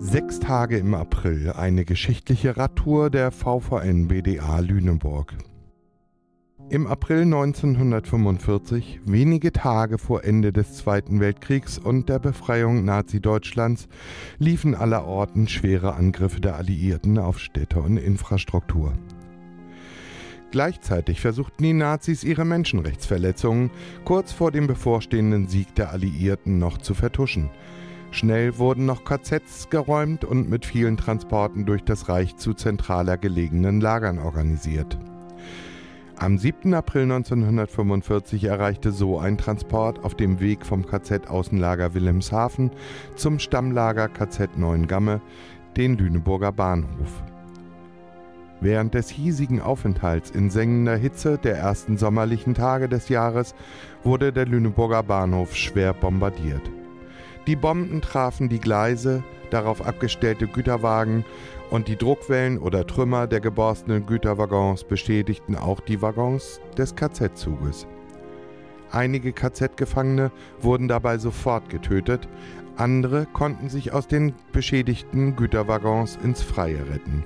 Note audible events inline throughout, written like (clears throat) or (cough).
Sechs Tage im April, eine geschichtliche Radtour der VVN BDA Lüneburg. Im April 1945, wenige Tage vor Ende des Zweiten Weltkriegs und der Befreiung Nazi-Deutschlands, liefen allerorten schwere Angriffe der Alliierten auf Städte und Infrastruktur. Gleichzeitig versuchten die Nazis ihre Menschenrechtsverletzungen kurz vor dem bevorstehenden Sieg der Alliierten noch zu vertuschen – Schnell wurden noch KZs geräumt und mit vielen Transporten durch das Reich zu zentraler gelegenen Lagern organisiert. Am 7. April 1945 erreichte so ein Transport auf dem Weg vom KZ-Außenlager Wilhelmshaven zum Stammlager KZ Neuengamme den Lüneburger Bahnhof. Während des hiesigen Aufenthalts in sengender Hitze der ersten sommerlichen Tage des Jahres wurde der Lüneburger Bahnhof schwer bombardiert. Die Bomben trafen die Gleise, darauf abgestellte Güterwagen und die Druckwellen oder Trümmer der geborstenen Güterwaggons beschädigten auch die Waggons des KZ-Zuges. Einige KZ-Gefangene wurden dabei sofort getötet, andere konnten sich aus den beschädigten Güterwaggons ins Freie retten.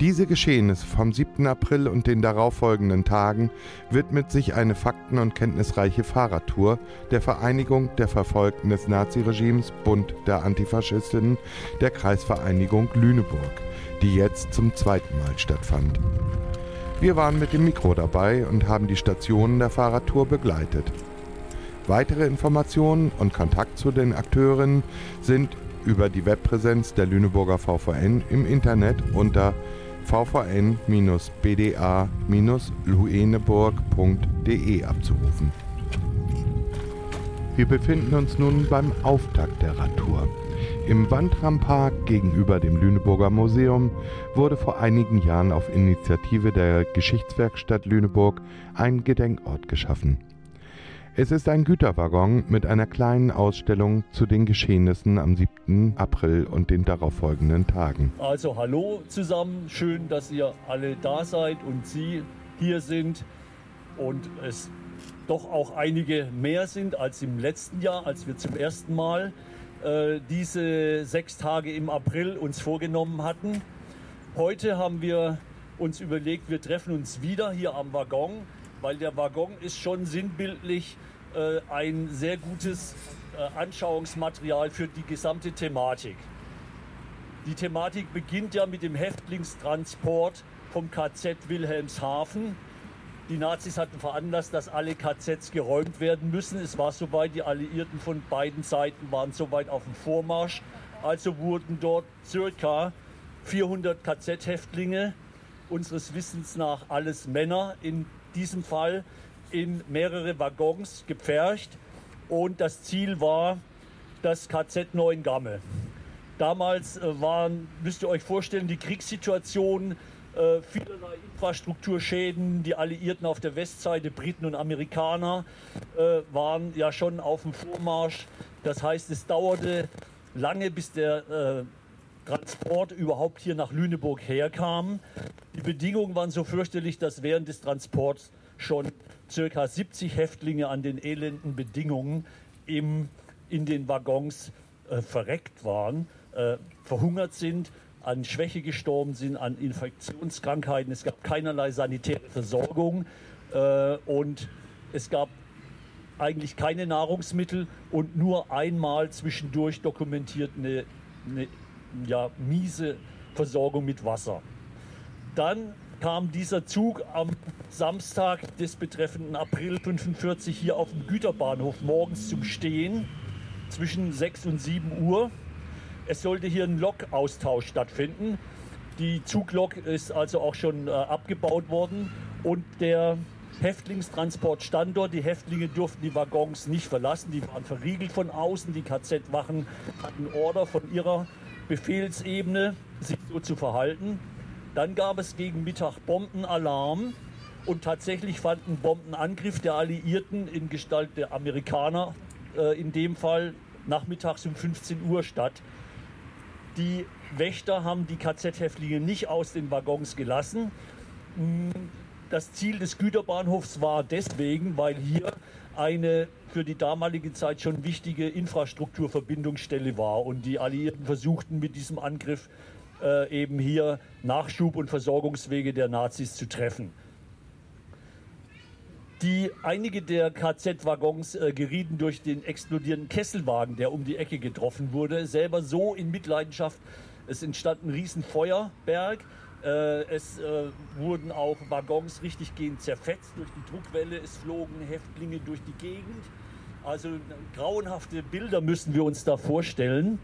Diese Geschehnisse vom 7. April und den darauffolgenden Tagen widmet sich eine fakten- und kenntnisreiche Fahrradtour der Vereinigung der Verfolgten des Naziregimes Bund der Antifaschistinnen der Kreisvereinigung Lüneburg, die jetzt zum zweiten Mal stattfand. Wir waren mit dem Mikro dabei und haben die Stationen der Fahrradtour begleitet. Weitere Informationen und Kontakt zu den Akteurinnen sind über die Webpräsenz der Lüneburger VVN im Internet unter vvn-bda-lueneburg.de abzurufen. Wir befinden uns nun beim Auftakt der Radtour. Im Wandrampark gegenüber dem Lüneburger Museum wurde vor einigen Jahren auf Initiative der Geschichtswerkstatt Lüneburg ein Gedenkort geschaffen. Es ist ein Güterwaggon mit einer kleinen Ausstellung zu den Geschehnissen am 7. April und den darauffolgenden Tagen. Also hallo zusammen, schön, dass ihr alle da seid und Sie hier sind und es doch auch einige mehr sind als im letzten Jahr, als wir zum ersten Mal äh, diese sechs Tage im April uns vorgenommen hatten. Heute haben wir uns überlegt, wir treffen uns wieder hier am Waggon weil der Waggon ist schon sinnbildlich äh, ein sehr gutes äh, Anschauungsmaterial für die gesamte Thematik. Die Thematik beginnt ja mit dem Häftlingstransport vom KZ Wilhelmshaven. Die Nazis hatten veranlasst, dass alle KZs geräumt werden müssen. Es war soweit, die Alliierten von beiden Seiten waren soweit auf dem Vormarsch. Also wurden dort circa 400 KZ-Häftlinge, unseres Wissens nach alles Männer, in diesem Fall in mehrere Waggons gepfercht und das Ziel war das KZ Neuengamme. Damals äh, waren, müsst ihr euch vorstellen, die Kriegssituation, äh, vielerlei Infrastrukturschäden. Die Alliierten auf der Westseite, Briten und Amerikaner, äh, waren ja schon auf dem Vormarsch. Das heißt, es dauerte lange, bis der äh, Transport überhaupt hier nach Lüneburg herkam. Die Bedingungen waren so fürchterlich, dass während des Transports schon ca. 70 Häftlinge an den elenden Bedingungen im, in den Waggons äh, verreckt waren, äh, verhungert sind, an Schwäche gestorben sind, an Infektionskrankheiten. Es gab keinerlei sanitäre Versorgung äh, und es gab eigentlich keine Nahrungsmittel und nur einmal zwischendurch dokumentiert eine, eine ja, miese Versorgung mit Wasser. Dann kam dieser Zug am Samstag des betreffenden April 45 hier auf dem Güterbahnhof morgens zum Stehen zwischen 6 und 7 Uhr. Es sollte hier ein Lokaustausch stattfinden. Die Zuglok ist also auch schon äh, abgebaut worden und der Häftlingstransportstandort. Die Häftlinge durften die Waggons nicht verlassen, die waren verriegelt von außen. Die KZ-Wachen hatten Order von ihrer Befehlsebene, sich so zu verhalten. Dann gab es gegen Mittag Bombenalarm und tatsächlich fand ein Bombenangriff der Alliierten in Gestalt der Amerikaner äh, in dem Fall nachmittags um 15 Uhr statt. Die Wächter haben die KZ-Häftlinge nicht aus den Waggons gelassen. Hm, das Ziel des Güterbahnhofs war deswegen, weil hier eine für die damalige Zeit schon wichtige Infrastrukturverbindungsstelle war. Und die Alliierten versuchten mit diesem Angriff äh, eben hier Nachschub- und Versorgungswege der Nazis zu treffen. Die, einige der KZ-Waggons äh, gerieten durch den explodierenden Kesselwagen, der um die Ecke getroffen wurde, selber so in Mitleidenschaft. Es entstand ein Riesenfeuerberg. Äh, es äh, wurden auch Waggons richtig gehend zerfetzt durch die Druckwelle. Es flogen Häftlinge durch die Gegend. Also grauenhafte Bilder müssen wir uns da vorstellen.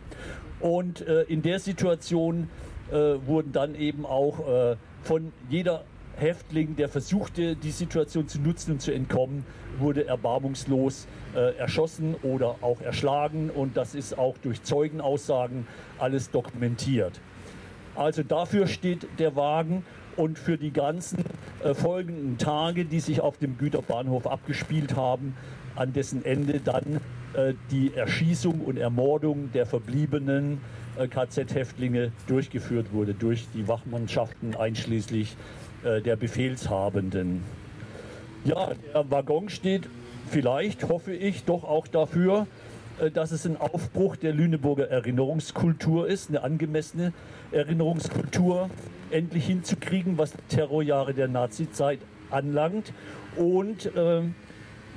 Und äh, in der Situation äh, wurden dann eben auch äh, von jeder Häftling, der versuchte, die Situation zu nutzen und zu entkommen, wurde erbarmungslos äh, erschossen oder auch erschlagen. Und das ist auch durch Zeugenaussagen alles dokumentiert. Also dafür steht der Wagen und für die ganzen äh, folgenden Tage, die sich auf dem Güterbahnhof abgespielt haben, an dessen Ende dann äh, die Erschießung und Ermordung der verbliebenen äh, KZ-Häftlinge durchgeführt wurde durch die Wachmannschaften einschließlich äh, der Befehlshabenden. Ja, der Waggon steht vielleicht, hoffe ich, doch auch dafür, dass es ein Aufbruch der Lüneburger Erinnerungskultur ist, eine angemessene Erinnerungskultur endlich hinzukriegen, was Terrorjahre der Nazizeit anlangt. Und äh,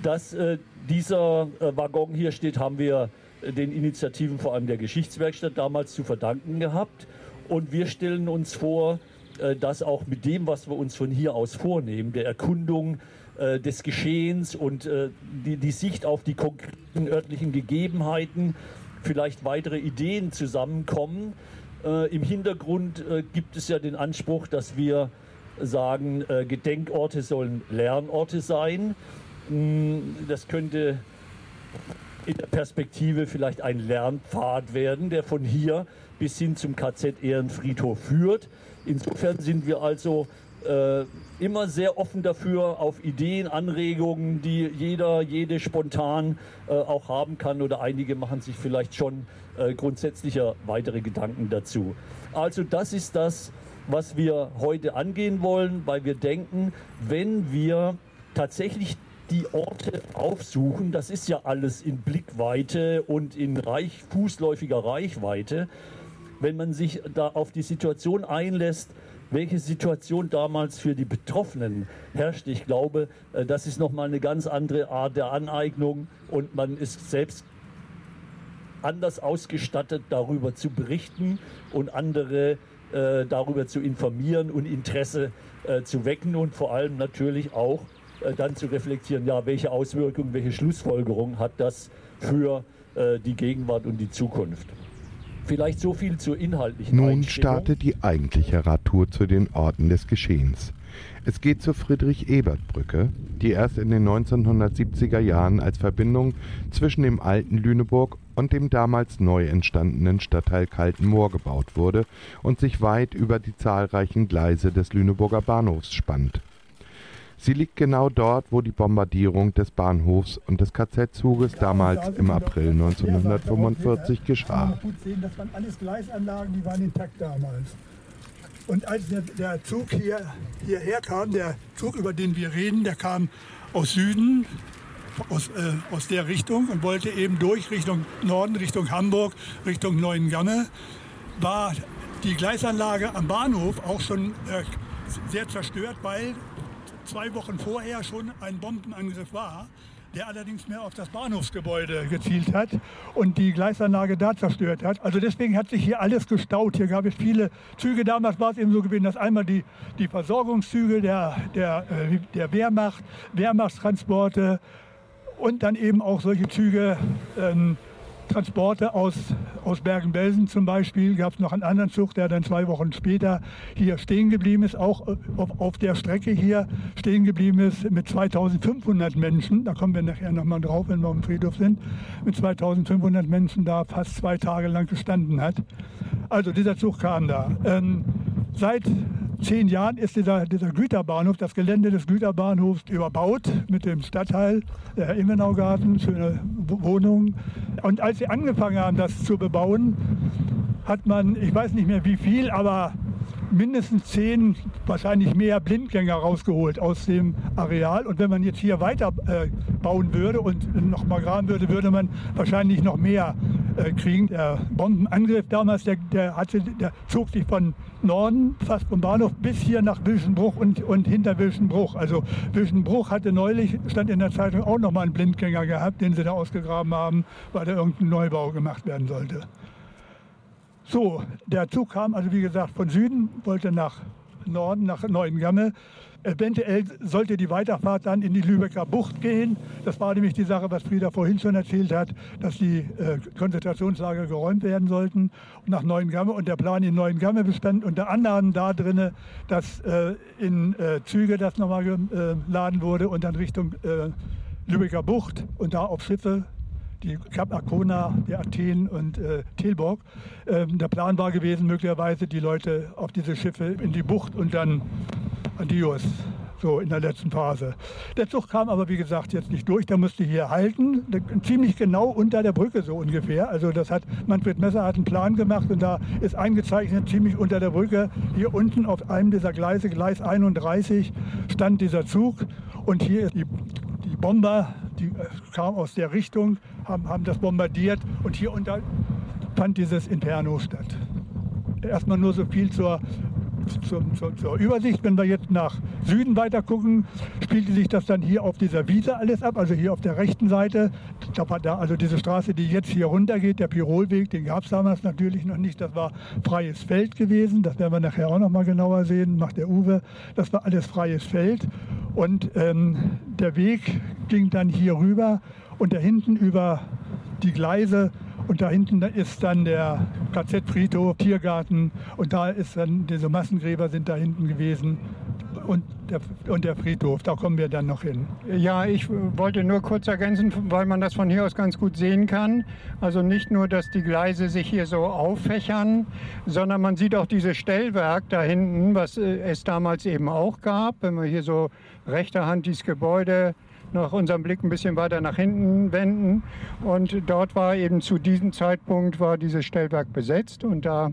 dass äh, dieser äh, Waggon hier steht, haben wir den Initiativen vor allem der Geschichtswerkstatt damals zu verdanken gehabt. Und wir stellen uns vor, äh, dass auch mit dem, was wir uns von hier aus vornehmen, der Erkundung äh, des Geschehens und äh, die, die Sicht auf die konkreten örtlichen Gegebenheiten, vielleicht weitere Ideen zusammenkommen. Im Hintergrund gibt es ja den Anspruch, dass wir sagen, Gedenkorte sollen Lernorte sein. Hm, das könnte in der Perspektive vielleicht ein Lernpfad werden, der von hier bis hin zum KZ Ehrenfriedhof führt. Insofern sind wir also äh, immer sehr offen dafür, auf Ideen, Anregungen, die jeder, jede spontan äh, auch haben kann oder einige machen sich vielleicht schon äh, grundsätzlicher weitere Gedanken dazu. Also das ist das, was wir heute angehen wollen, weil wir denken, wenn wir tatsächlich die Orte aufsuchen, das ist ja alles in Blickweite und in reich, fußläufiger Reichweite, wenn man sich da auf die Situation einlässt, welche Situation damals für die Betroffenen herrscht. Ich glaube, äh, das ist nochmal eine ganz andere Art der Aneignung und man ist selbst anders ausgestattet, darüber zu berichten und andere äh, darüber zu informieren und Interesse äh, zu wecken und vor allem natürlich auch äh, dann zu reflektieren, ja, welche Auswirkungen, welche Schlussfolgerungen hat das für äh, die Gegenwart und die Zukunft. Vielleicht so viel zur inhaltlichen Nun startet die eigentliche Radtour zu den Orten des Geschehens. Es geht zur Friedrich-Ebert-Brücke, die erst in den 1970er Jahren als Verbindung zwischen dem alten Lüneburg und dem damals neu entstandenen Stadtteil Kaltenmoor gebaut wurde und sich weit über die zahlreichen Gleise des Lüneburger Bahnhofs spannt. Sie liegt genau dort, wo die Bombardierung des Bahnhofs und des KZ-Zuges damals im April 1945 geschah. Das waren alles Gleisanlagen, die waren intakt damals. Und als der, Zug hier, hierher kam, der Zug, über den wir reden, der kam aus Süden, aus, äh, aus der Richtung und wollte eben durch Richtung Norden, Richtung Hamburg, Richtung Neuengamme, war die Gleisanlage am Bahnhof auch schon äh, sehr zerstört, weil zwei Wochen vorher schon ein Bombenangriff war, der allerdings mehr auf das Bahnhofsgebäude gezielt hat und die Gleisanlage da zerstört hat. Also deswegen hat sich hier alles gestaut. Hier gab es viele Züge. Damals war es eben so gewesen, dass einmal die, die Versorgungszüge der, der, äh, der Wehrmacht, Wehrmachtstransporte und dann eben auch solche Züge, ähm, Transporte aus, aus Bergen-Belsen zum Beispiel. Gab es noch einen anderen Zug, der dann zwei Wochen später hier stehen geblieben ist, auch auf, auf der Strecke hier stehen geblieben ist mit 2500 Menschen. Da kommen wir nachher nochmal drauf, wenn wir am Friedhof sind. Mit 2500 Menschen da fast zwei Tage lang gestanden hat. Also dieser Zug kam da. Ähm, seit zehn Jahren ist dieser, dieser Güterbahnhof, das Gelände des Güterbahnhofs überbaut mit dem Stadtteil, der Immenaugarten, schöne Wohnungen. Und als sie angefangen haben, das zu bebauen, hat man, ich weiß nicht mehr wie viel, aber mindestens zehn, wahrscheinlich mehr Blindgänger rausgeholt aus dem Areal. Und wenn man jetzt hier weiter äh, bauen würde und noch mal graben würde, würde man wahrscheinlich noch mehr äh, kriegen. Der Bombenangriff damals, der, der, hatte, der zog sich von Norden, fast vom Bahnhof, bis hier nach Wilschenbruch und, und hinter Wilschenbruch. Also Wilschenbruch hatte neulich, stand in der Zeitung, auch noch mal einen Blindgänger gehabt, den sie da ausgegraben haben, weil da irgendein Neubau gemacht werden sollte. So, der Zug kam also wie gesagt von Süden, wollte nach Norden, nach Neuengamme. Eventuell sollte die Weiterfahrt dann in die Lübecker Bucht gehen. Das war nämlich die Sache, was Frieda vorhin schon erzählt hat, dass die äh, Konzentrationslager geräumt werden sollten nach Neuengamme. Und der Plan in Neuengamme bestand unter anderem da drin, dass äh, in äh, Züge das nochmal geladen wurde und dann Richtung äh, Lübecker Bucht und da auf Schiffe die Kap Arkona, der Athen und äh, Tilburg. Ähm, der Plan war gewesen, möglicherweise die Leute auf diese Schiffe in die Bucht und dann Adios, so in der letzten Phase. Der Zug kam aber, wie gesagt, jetzt nicht durch. Der musste hier halten, ziemlich genau unter der Brücke so ungefähr. Also das hat, Manfred Messer hat einen Plan gemacht und da ist eingezeichnet, ziemlich unter der Brücke, hier unten auf einem dieser Gleise, Gleis 31, stand dieser Zug. Und hier die, die Bomber, die äh, kamen aus der Richtung, haben, haben das bombardiert und hier unter fand dieses Inferno statt. Erstmal nur so viel zur, zur, zur, zur, Übersicht. Wenn wir jetzt nach Süden weiter gucken, spielte sich das dann hier auf dieser Wiese alles ab, also hier auf der rechten Seite. Da, also diese Straße, die jetzt hier runtergeht, der Pirolweg, den gab es damals natürlich noch nicht. Das war freies Feld gewesen. Das werden wir nachher auch noch mal genauer sehen, macht der Uwe. Das war alles freies Feld. Und ähm, der Weg ging dann hier rüber und da hinten über die Gleise und da hinten ist dann der KZ-Friedhof, Tiergarten und da ist dann, diese Massengräber sind da hinten gewesen und der, und der Friedhof, da kommen wir dann noch hin. Ja, ich wollte nur kurz ergänzen, weil man das von hier aus ganz gut sehen kann. Also nicht nur, dass die Gleise sich hier so auffächern, sondern man sieht auch dieses Stellwerk da hinten, was äh, es damals eben auch gab. Wenn wir hier so rechter Hand dieses Gebäude noch unseren Blick ein bisschen weiter nach hinten wenden. Und dort war eben zu diesem Zeitpunkt war dieses Stellwerk besetzt und da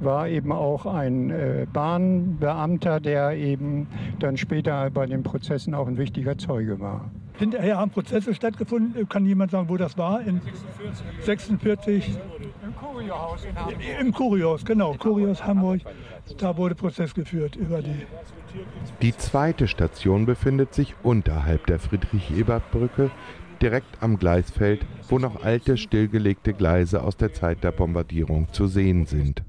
war eben auch ein äh, Bahnbeamter, der eben dann später bei den Prozessen auch ein wichtiger Zeuge war. Hinterher haben Prozesse stattgefunden. Kann jemand sagen, wo das war? In 46. Im Kuriohaus in Hamburg. Im Kuriohaus, genau. Kurios Hamburg. Da wurde Prozess geführt über die die zweite Station befindet sich unterhalb der Friedrich-Ebert-Brücke, direkt am Gleisfeld, wo noch alte, stillgelegte Gleise aus der Zeit der Bombardierung zu sehen sind.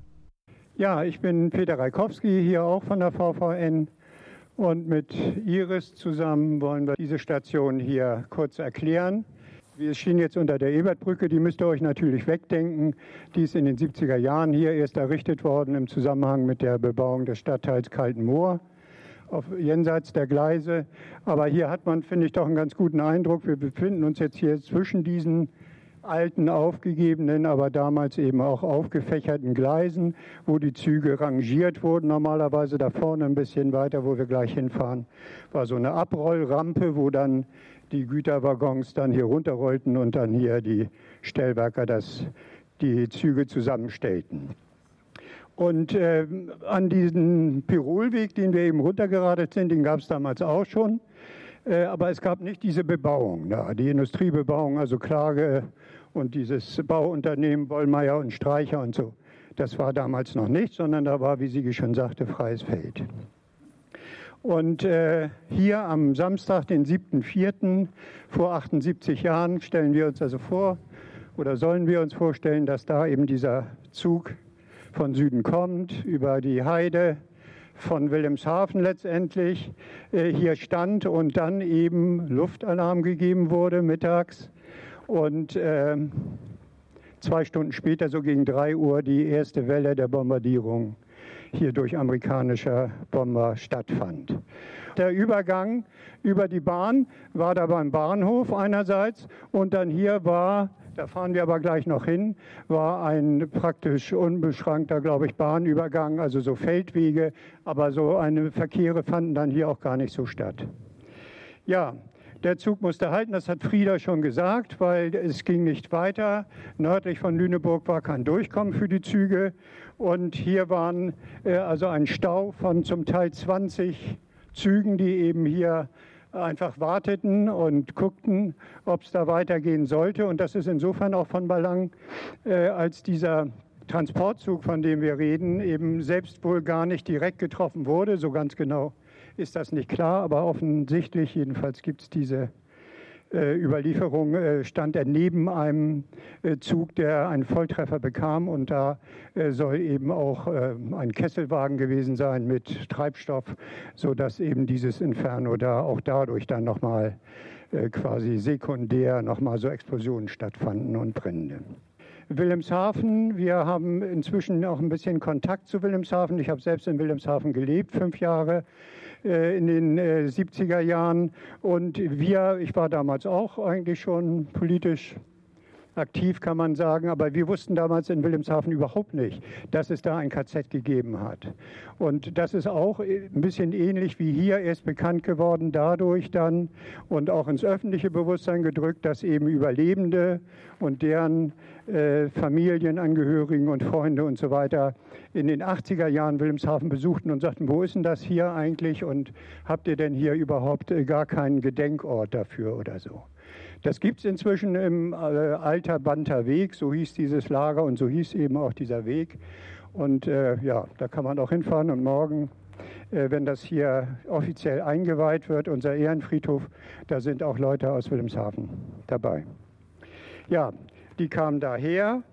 Ja, ich bin Peter Reikowski, hier auch von der VVN. Und mit Iris zusammen wollen wir diese Station hier kurz erklären. Wir stehen jetzt unter der Ebertbrücke, die müsst ihr euch natürlich wegdenken. Die ist in den 70er Jahren hier erst errichtet worden im Zusammenhang mit der Bebauung des Stadtteils Kaltenmoor auf, jenseits der Gleise. Aber hier hat man, finde ich, doch einen ganz guten Eindruck. Wir befinden uns jetzt hier zwischen diesen alten, aufgegebenen, aber damals eben auch aufgefächerten Gleisen, wo die Züge rangiert wurden. Normalerweise da vorne ein bisschen weiter, wo wir gleich hinfahren, war so eine Abrollrampe, wo dann die Güterwaggons dann hier runterrollten und dann hier die Stellwerker das, die Züge zusammenstellten. Und äh, an diesen Pirolweg, den wir eben runtergeradet sind, den gab es damals auch schon. Äh, aber es gab nicht diese Bebauung da, die Industriebebauung, also Klage und dieses Bauunternehmen Wollmeier und Streicher und so. Das war damals noch nicht, sondern da war, wie Sie schon sagte, freies Feld. Und äh, hier am Samstag, den 7.4. vor 78 Jahren, stellen wir uns also vor, oder sollen wir uns vorstellen, dass da eben dieser Zug von Süden kommt, über die Heide von Wilhelmshaven letztendlich äh, hier stand und dann eben Luftalarm gegeben wurde mittags und äh, zwei Stunden später, so gegen drei Uhr, die erste Welle der Bombardierung hier durch amerikanische Bomber stattfand. Der Übergang über die Bahn war da beim Bahnhof einerseits und dann hier war da fahren wir aber gleich noch hin, war ein praktisch unbeschränkter, glaube ich, Bahnübergang, also so Feldwege, aber so eine Verkehre fanden dann hier auch gar nicht so statt. Ja, Der Zug musste halten, das hat Frieda schon gesagt, weil es ging nicht weiter. Nördlich von Lüneburg war kein Durchkommen für die Züge. Und hier waren äh, also ein Stau von zum Teil 20 Zügen, die eben hier einfach warteten und guckten, ob es da weitergehen sollte. Und das ist insofern auch von Belang, äh, als dieser Transportzug, von dem wir reden, eben selbst wohl gar nicht direkt getroffen wurde. So ganz genau ist das nicht klar, aber offensichtlich jedenfalls gibt es diese Überlieferung, äh, stand er neben einem äh, Zug, der einen Volltreffer bekam und da äh, soll eben auch äh, ein Kesselwagen gewesen sein mit Treibstoff, sodass eben dieses Inferno da auch dadurch dann nochmal äh, quasi sekundär nochmal so Explosionen stattfanden und Brände. Wilhelmshaven. Wir haben inzwischen auch ein bisschen Kontakt zu Wilhelmshaven. Ich habe selbst in Wilhelmshaven gelebt, fünf Jahre äh, in den äh, 70er Jahren. Und wir, ich war damals auch eigentlich schon politisch aktiv, kann man sagen. Aber wir wussten damals in Wilhelmshaven überhaupt nicht, dass es da ein KZ gegeben hat. Und das ist auch ein bisschen ähnlich wie hier erst bekannt geworden, dadurch dann und auch ins öffentliche Bewusstsein gedrückt, dass eben Überlebende und deren äh, Familienangehörigen und Freunde und so weiter in den 80er Jahren Wilhelmshaven besuchten und sagten, wo ist denn das hier eigentlich und habt ihr denn hier überhaupt äh, gar keinen Gedenkort dafür oder so? Das gibt es inzwischen im äh, Alter Banter Weg, so hieß dieses Lager und so hieß eben auch dieser Weg. Und äh, ja, da kann man auch hinfahren und morgen, äh, wenn das hier offiziell eingeweiht wird, unser Ehrenfriedhof, da sind auch Leute aus Wilhelmshaven dabei. Ja, die kamen daher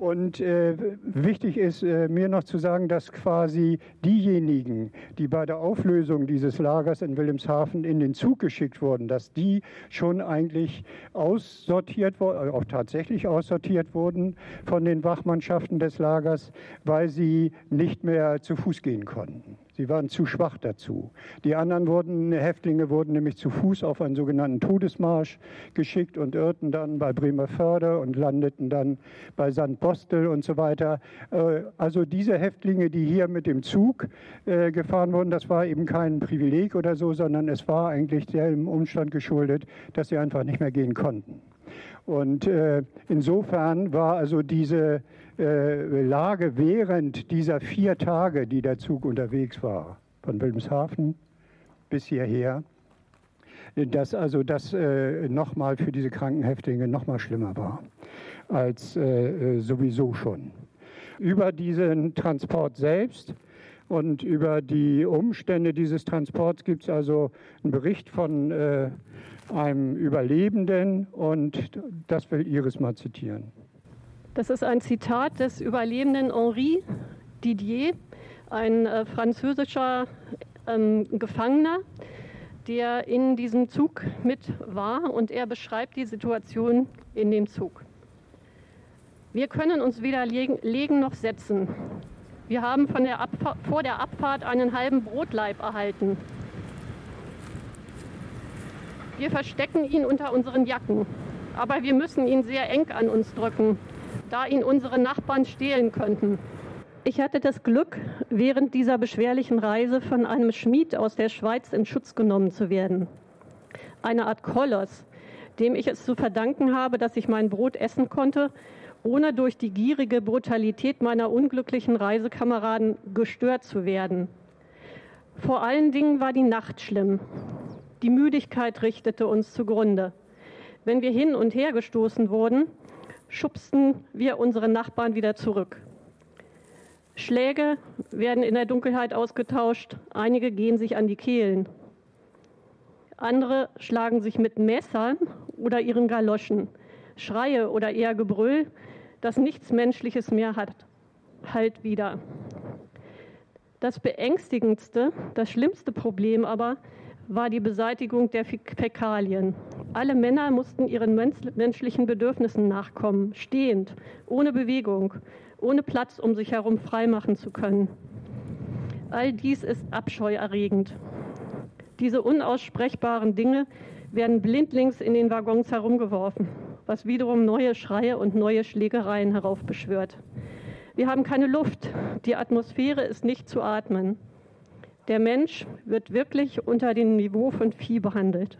und äh, wichtig ist äh, mir noch zu sagen, dass quasi diejenigen, die bei der Auflösung dieses Lagers in Wilhelmshaven in den Zug geschickt wurden, dass die schon eigentlich aussortiert wurden, äh, auch tatsächlich aussortiert wurden von den Wachmannschaften des Lagers, weil sie nicht mehr zu Fuß gehen konnten. Sie waren zu schwach dazu. Die anderen wurden, Häftlinge wurden nämlich zu Fuß auf einen sogenannten Todesmarsch geschickt und irrten dann bei Bremerförde und landeten dann bei St. Bostel und so weiter. Äh, also diese Häftlinge, die hier mit dem Zug äh, gefahren wurden, das war eben kein Privileg oder so, sondern es war eigentlich dem Umstand geschuldet, dass sie einfach nicht mehr gehen konnten. Und äh, insofern war also diese äh, Lage während dieser vier Tage, die der Zug unterwegs war, von Wilhelmshaven bis hierher, dass also das äh, nochmal für diese Krankenhäftlinge nochmal schlimmer war als äh, sowieso schon. Über diesen Transport selbst und über die Umstände dieses Transports gibt es also einen Bericht von äh, einem Überlebenden und das will Iris mal zitieren. Das ist ein Zitat des Überlebenden Henri Didier, ein äh, französischer ähm, Gefangener, der in diesem Zug mit war und er beschreibt die Situation in dem Zug. Wir können uns weder legen, noch setzen. Wir haben von der vor der Abfahrt einen halben Brotleib erhalten. Wir verstecken ihn unter unseren Jacken, aber wir müssen ihn sehr eng an uns drücken, da ihn unsere Nachbarn stehlen könnten. Ich hatte das Glück, während dieser beschwerlichen Reise von einem Schmied aus der Schweiz in Schutz genommen zu werden. Eine Art Koloss, dem ich es zu verdanken habe, dass ich mein Brot essen konnte, ohne durch die gierige Brutalität meiner unglücklichen Reisekameraden gestört zu werden. Vor allen Dingen war die Nacht schlimm. Die Müdigkeit richtete uns zugrunde. Wenn wir hin und her gestoßen wurden, schubsten wir unsere Nachbarn wieder zurück. Schläge werden in der Dunkelheit ausgetauscht, einige gehen sich an die Kehlen. Andere schlagen sich mit Messern oder ihren Galoschen. Schreie oder eher Gebrüll, das nichts Menschliches mehr hat, halt wieder. Das beängstigendste, das schlimmste Problem aber war die Beseitigung der Fäkalien. Alle Männer mussten ihren menschlichen Bedürfnissen nachkommen, stehend, ohne Bewegung, ohne Platz, um sich herum freimachen zu können. All dies ist abscheuerregend. Diese unaussprechbaren Dinge werden blindlings in den Waggons herumgeworfen, was wiederum neue Schreie und neue Schlägereien heraufbeschwört. Wir haben keine Luft, die Atmosphäre ist nicht zu atmen. Der Mensch wird wirklich unter dem Niveau von Vieh behandelt.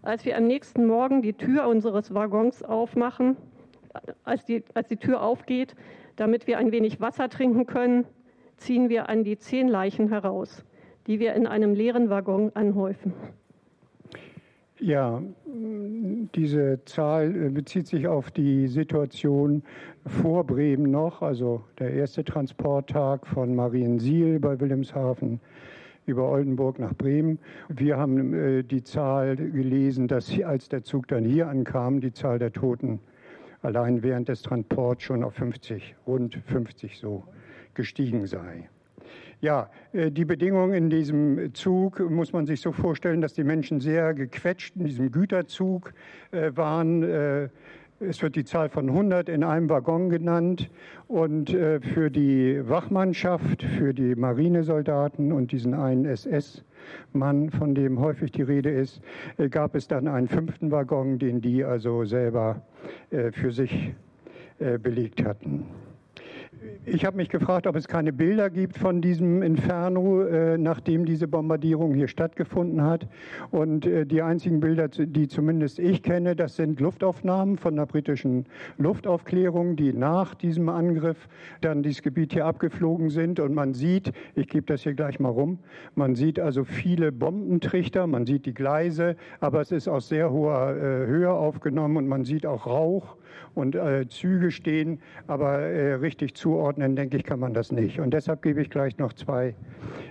Als wir am nächsten Morgen die Tür unseres Waggons aufmachen, als die, als die Tür aufgeht, damit wir ein wenig Wasser trinken können, ziehen wir an die zehn Leichen heraus, die wir in einem leeren Waggon anhäufen. Ja, diese Zahl äh, bezieht sich auf die Situation vor Bremen noch, also der erste Transporttag von Mariensiel bei Wilhelmshaven über Oldenburg nach Bremen. Wir haben äh, die Zahl gelesen, dass als der Zug dann hier ankam, die Zahl der Toten allein während des Transports schon auf 50, rund 50 so gestiegen sei. Ja, äh, die Bedingungen in diesem Zug muss man sich so vorstellen, dass die Menschen sehr gequetscht in diesem Güterzug äh, waren. Äh, es wird die Zahl von 100 in einem Waggon genannt und für die Wachmannschaft, für die Marinesoldaten und diesen einen SS-Mann, von dem häufig die Rede ist, gab es dann einen fünften Waggon, den die also selber für sich belegt hatten. Ich habe mich gefragt, ob es keine Bilder gibt von diesem Inferno, äh, nachdem diese Bombardierung hier stattgefunden hat. Und äh, die einzigen Bilder, die zumindest ich kenne, das sind Luftaufnahmen von der britischen Luftaufklärung, die nach diesem Angriff dann dieses Gebiet hier abgeflogen sind. Und man sieht, ich gebe das hier gleich mal rum, man sieht also viele Bombentrichter, man sieht die Gleise, aber es ist aus sehr hoher äh, Höhe aufgenommen und man sieht auch Rauch und äh, Züge stehen, aber äh, richtig zuordnen, denke ich, kann man das nicht. Und deshalb gebe ich gleich noch zwei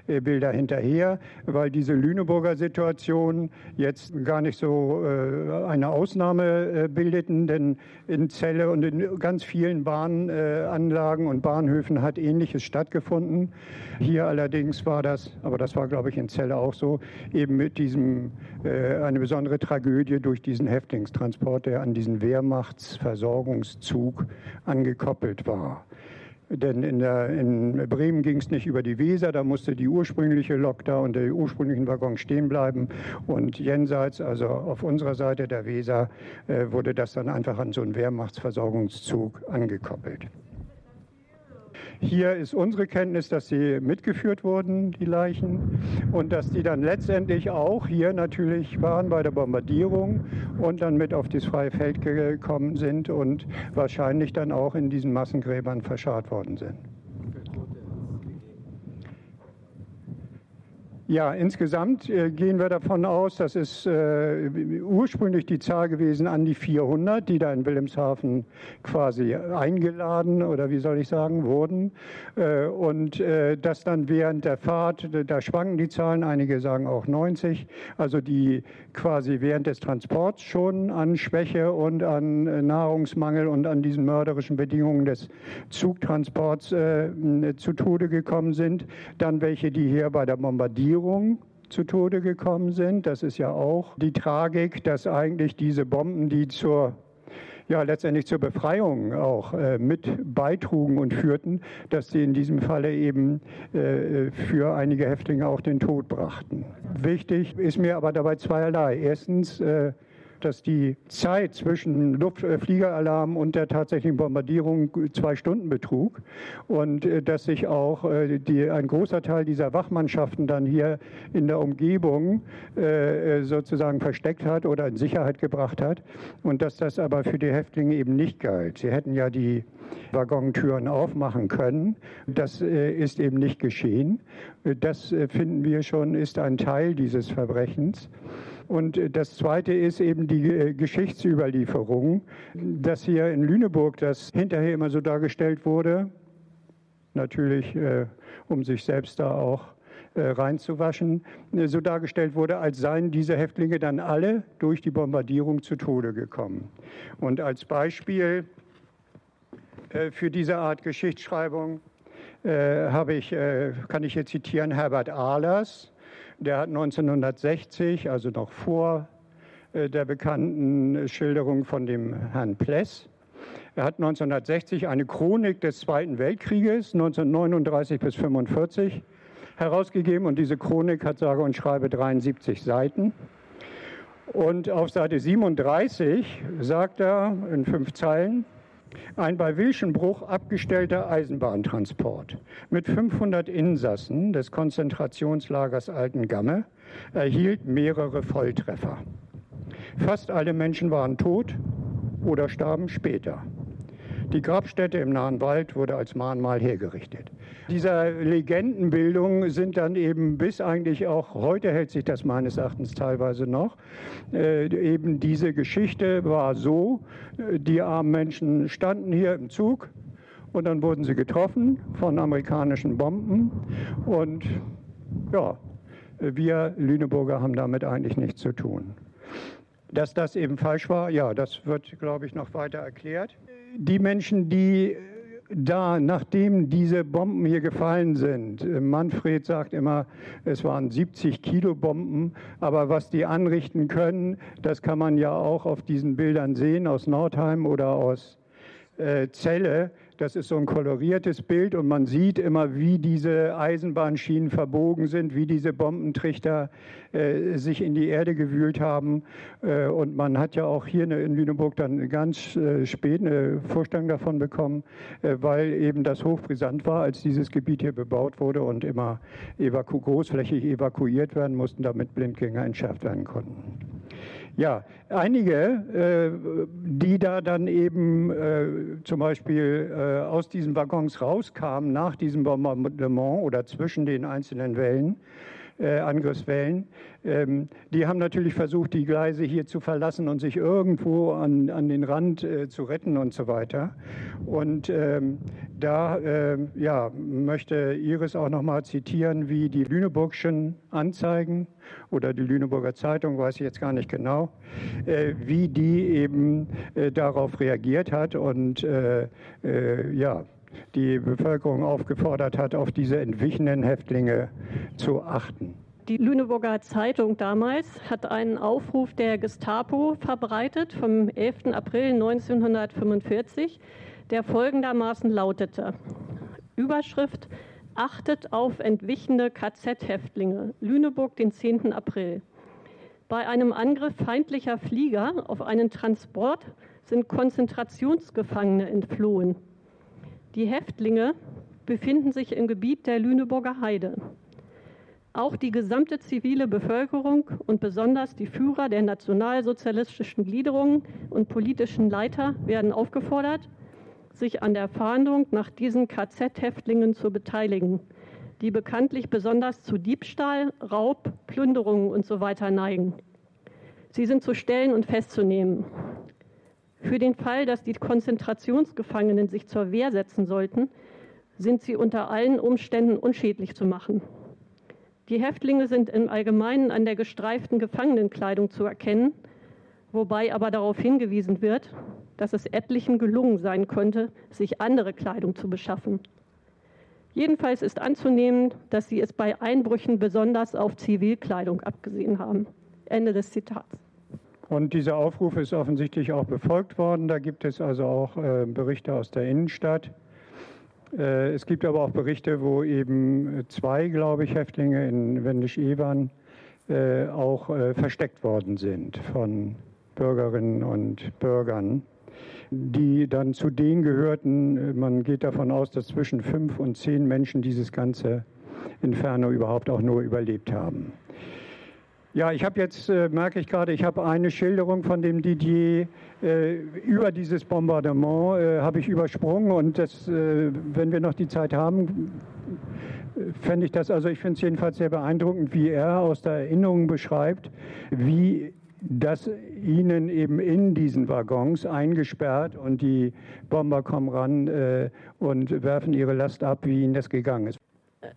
äh, Bilder hinterher, weil diese Lüneburger Situation jetzt gar nicht so äh, eine Ausnahme äh, bildeten, denn in Celle und in ganz vielen Bahnanlagen und Bahnhöfen hat Ähnliches stattgefunden. Hier allerdings war das, aber das war, glaube ich, in Celle auch so, eben mit diesem eine besondere Tragödie durch diesen Häftlingstransport, der an diesen Wehrmachtsversorgungszug angekoppelt war. Denn in, der, in Bremen ging es nicht über die Weser, da musste die ursprüngliche Lok da und der ursprünglichen Waggon stehen bleiben. Und jenseits, also auf unserer Seite der Weser, äh, wurde das dann einfach an so einen Wehrmachtsversorgungszug angekoppelt. Hier ist unsere Kenntnis, dass sie mitgeführt wurden, die Leichen, und dass die dann letztendlich auch hier natürlich waren bei der Bombardierung und dann mit auf das freie Feld gekommen sind und wahrscheinlich dann auch in diesen Massengräbern verscharrt worden sind. Ja, insgesamt äh, gehen wir davon aus, das ist äh, ursprünglich die Zahl gewesen an die 400, die da in Wilhelmshaven quasi eingeladen oder wie soll ich sagen, wurden. Äh, und das dann während der Fahrt, da schwanken die Zahlen, einige sagen auch 90, also die quasi während des Transports schon an Schwäche und an äh, Nahrungsmangel und an diesen mörderischen Bedingungen des Zugtransports äh, zu Tode gekommen sind. Dann welche, die hier bei der Bombardierung zu Tode gekommen sind. Das ist ja auch die Tragik, dass eigentlich diese Bomben, die zur ja, letztendlich zur Befreiung auch äh, mit beitrugen und führten, dass sie in diesem Falle eben äh, für einige Häftlinge auch den Tod brachten. Wichtig ist mir aber dabei zweierlei. Erstens, äh, dass die Zeit zwischen Luftfliegeralarm äh, und der tatsächlichen Bombardierung zwei Stunden betrug und äh, dass sich auch äh, die, ein großer Teil dieser Wachmannschaften dann hier in der Umgebung sozusagen versteckt hat oder in Sicherheit gebracht hat und dass das aber für die Häftlinge eben nicht galt. Sie hätten ja die Waggontüren aufmachen können. Das ist eben nicht geschehen. Das finden wir schon ist ein Teil dieses Verbrechens. Und äh, das Zweite ist eben die äh, Geschichtsüberlieferung, dass hier in Lüneburg das hinterher immer so dargestellt wurde, natürlich äh, um sich selbst da auch reinzuwaschen, so dargestellt wurde, als seien diese Häftlinge dann alle durch die Bombardierung zu Tode gekommen. Und als Beispiel für diese Art Geschichtsschreibung habe ich, kann ich hier zitieren Herbert Ahlers, der hat 1960, also noch vor äh, der bekannten Schilderung von dem Herrn Pless, er hat 1960 eine Chronik des Zweiten Weltkrieges 1939 bis 1945 herausgegeben und diese Chronik hat sage und schreibe 73 Seiten. Und auf Seite 37 sagt er in fünf Zeilen, ein bei Wilschenbruch abgestellter Eisenbahntransport mit 500 Insassen des Konzentrationslagers Altengamme erhielt mehrere Volltreffer. Fast alle Menschen waren tot oder starben später. Die Grabstätte im nahen Wald wurde als Mahnmal hergerichtet. Dieser Legendenbildung sind dann eben bis eigentlich auch heute hält sich das meines Erachtens teilweise noch. Äh, eben diese Geschichte war so, äh, die armen Menschen standen hier im Zug und dann wurden sie getroffen von amerikanischen Bomben und ja, wir Lüneburger haben damit eigentlich nichts zu tun. Dass das eben falsch war, ja, das wird, glaube ich, noch weiter erklärt. Die Menschen, die da, nachdem diese Bomben hier gefallen sind, Manfred sagt immer, es waren 70 Kilo Bomben, aber was die anrichten können, das kann man ja auch auf diesen Bildern sehen aus Nordheim oder aus äh, Celle. Das ist so ein koloriertes Bild und man sieht immer, wie diese Eisenbahnschienen verbogen sind, wie diese Bombentrichter äh, sich in die Erde gewühlt haben. Äh, und man hat ja auch hier in Lüneburg dann ganz äh, spät eine Vorstellung davon bekommen, äh, weil eben das hochbrisant war, als dieses Gebiet hier bebaut wurde und immer evaku großflächig evakuiert werden mussten, damit Blindgänger entschärft werden konnten. Ja, einige, äh, die da dann eben äh, zum Beispiel äh, aus diesen Waggons rauskamen nach diesem Bombardement oder zwischen den einzelnen Wellen, äh, Angriffswellen. Ähm, die haben natürlich versucht, die Gleise hier zu verlassen und sich irgendwo an, an den Rand äh, zu retten und so weiter. Und ähm, da äh, ja, möchte Iris auch noch mal zitieren, wie die Lüneburgschen Anzeigen oder die Lüneburger Zeitung, weiß ich jetzt gar nicht genau, äh, wie die eben äh, darauf reagiert hat und äh, ja, die Bevölkerung aufgefordert hat, auf diese entwichenen Häftlinge zu achten. Die Lüneburger Zeitung damals hat einen Aufruf der Gestapo verbreitet vom 11. April 1945, der folgendermaßen lautete. Überschrift Achtet auf entwichene KZ-Häftlinge. Lüneburg, den 10. April. Bei einem Angriff feindlicher Flieger auf einen Transport sind Konzentrationsgefangene entflohen. Die Häftlinge befinden sich im Gebiet der Lüneburger Heide. Auch die gesamte zivile Bevölkerung und besonders die Führer der nationalsozialistischen Gliederungen und politischen Leiter werden aufgefordert, sich an der Fahndung nach diesen KZ-Häftlingen zu beteiligen, die bekanntlich besonders zu Diebstahl, Raub, Plünderungen usw. So neigen. Sie sind zu stellen und festzunehmen. Für den Fall, dass die Konzentrationsgefangenen sich zur Wehr setzen sollten, sind sie unter allen Umständen unschädlich zu machen. Die Häftlinge sind im Allgemeinen an der gestreiften Gefangenenkleidung zu erkennen, wobei aber darauf hingewiesen wird, dass es etlichen gelungen sein könnte, sich andere Kleidung zu beschaffen. Jedenfalls ist anzunehmen, dass sie es bei Einbrüchen besonders auf Zivilkleidung abgesehen haben. Ende des Zitats. Und dieser Aufruf ist offensichtlich auch befolgt worden. Da gibt es also auch äh, Berichte aus der Innenstadt. Äh, es gibt aber auch Berichte, wo eben zwei, glaube ich, Häftlinge in Wendisch-Ewan äh, auch äh, versteckt worden sind von Bürgerinnen und Bürgern, die dann zu denen gehörten. Man geht davon aus, dass zwischen fünf und zehn Menschen dieses ganze Inferno überhaupt auch nur überlebt haben. Ja, ich habe jetzt, äh, merke ich gerade, ich habe eine Schilderung von dem Didier äh, über dieses Bombardement, äh, habe ich übersprungen und das, äh, wenn wir noch die Zeit haben, fände ich das, also ich finde es jedenfalls sehr beeindruckend, wie er aus der Erinnerung beschreibt, wie das ihnen eben in diesen Waggons eingesperrt und die Bomber kommen ran äh, und werfen ihre Last ab, wie ihnen das gegangen ist.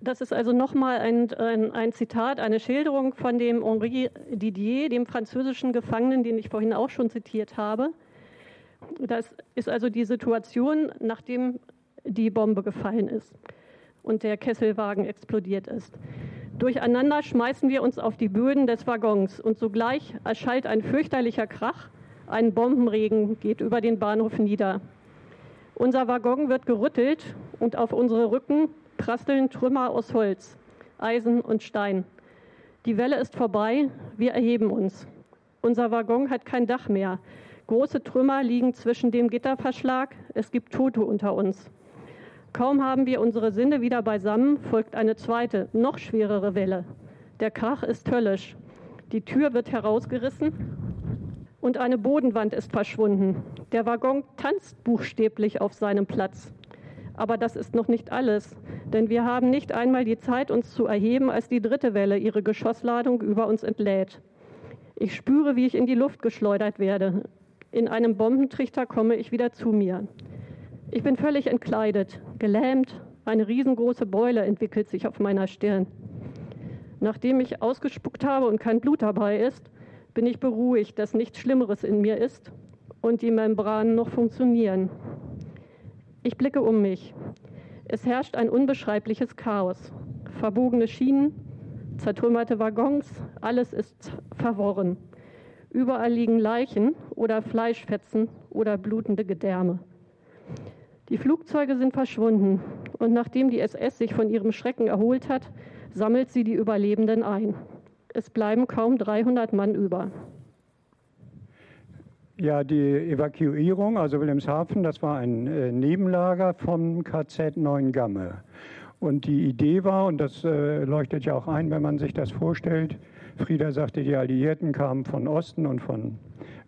Das ist also nochmal ein, ein, ein, Zitat, eine Schilderung von dem Henri Didier, dem französischen Gefangenen, den ich vorhin auch schon zitiert habe. Das ist also die Situation, nachdem die Bombe gefallen ist und der Kesselwagen explodiert ist. Durcheinander schmeißen wir uns auf die Böden des Waggons und sogleich erschallt ein fürchterlicher Krach. Ein Bombenregen geht über den Bahnhof nieder. Unser Waggon wird gerüttelt und auf unsere Rücken prasseln Trümmer aus Holz, Eisen und Stein. Die Welle ist vorbei, wir erheben uns. Unser Waggon hat kein Dach mehr. Große Trümmer liegen zwischen dem Gitterverschlag, es gibt Tote unter uns. Kaum haben wir unsere Sinne wieder beisammen, folgt eine zweite, noch schwerere Welle. Der Krach ist höllisch. Die Tür wird herausgerissen. Und eine Bodenwand ist verschwunden. Der Waggon tanzt buchstäblich auf seinem Platz. Aber das ist noch nicht alles, denn wir haben nicht einmal die Zeit, uns zu erheben, als die dritte Welle ihre Geschossladung über uns entlädt. Ich spüre, wie ich in die Luft geschleudert werde. In einem Bombentrichter komme ich wieder zu mir. Ich bin völlig entkleidet, gelähmt, eine riesengroße Beule entwickelt sich auf meiner Stirn. Nachdem ich ausgespuckt habe und kein Blut dabei ist, bin ich beruhigt, dass nichts Schlimmeres in mir ist und die Membranen noch funktionieren. Ich blicke um mich. Es herrscht ein unbeschreibliches Chaos. Verbogene Schienen, zertrümmerte Waggons, alles ist verworren. Überall liegen Leichen oder Fleischfetzen oder blutende Gedärme. Die Flugzeuge sind verschwunden und nachdem die SS sich von ihrem Schrecken erholt hat, sammelt sie die Überlebenden ein. Es bleiben kaum 300 Mann über. Ja, die Evakuierung, also Wilhelmshaven, das war ein äh, Nebenlager vom KZ Neuengamme. Und die Idee war, und das äh, leuchtet ja auch ein, wenn man sich das vorstellt, Frieda sagte, die Alliierten kamen von Osten und von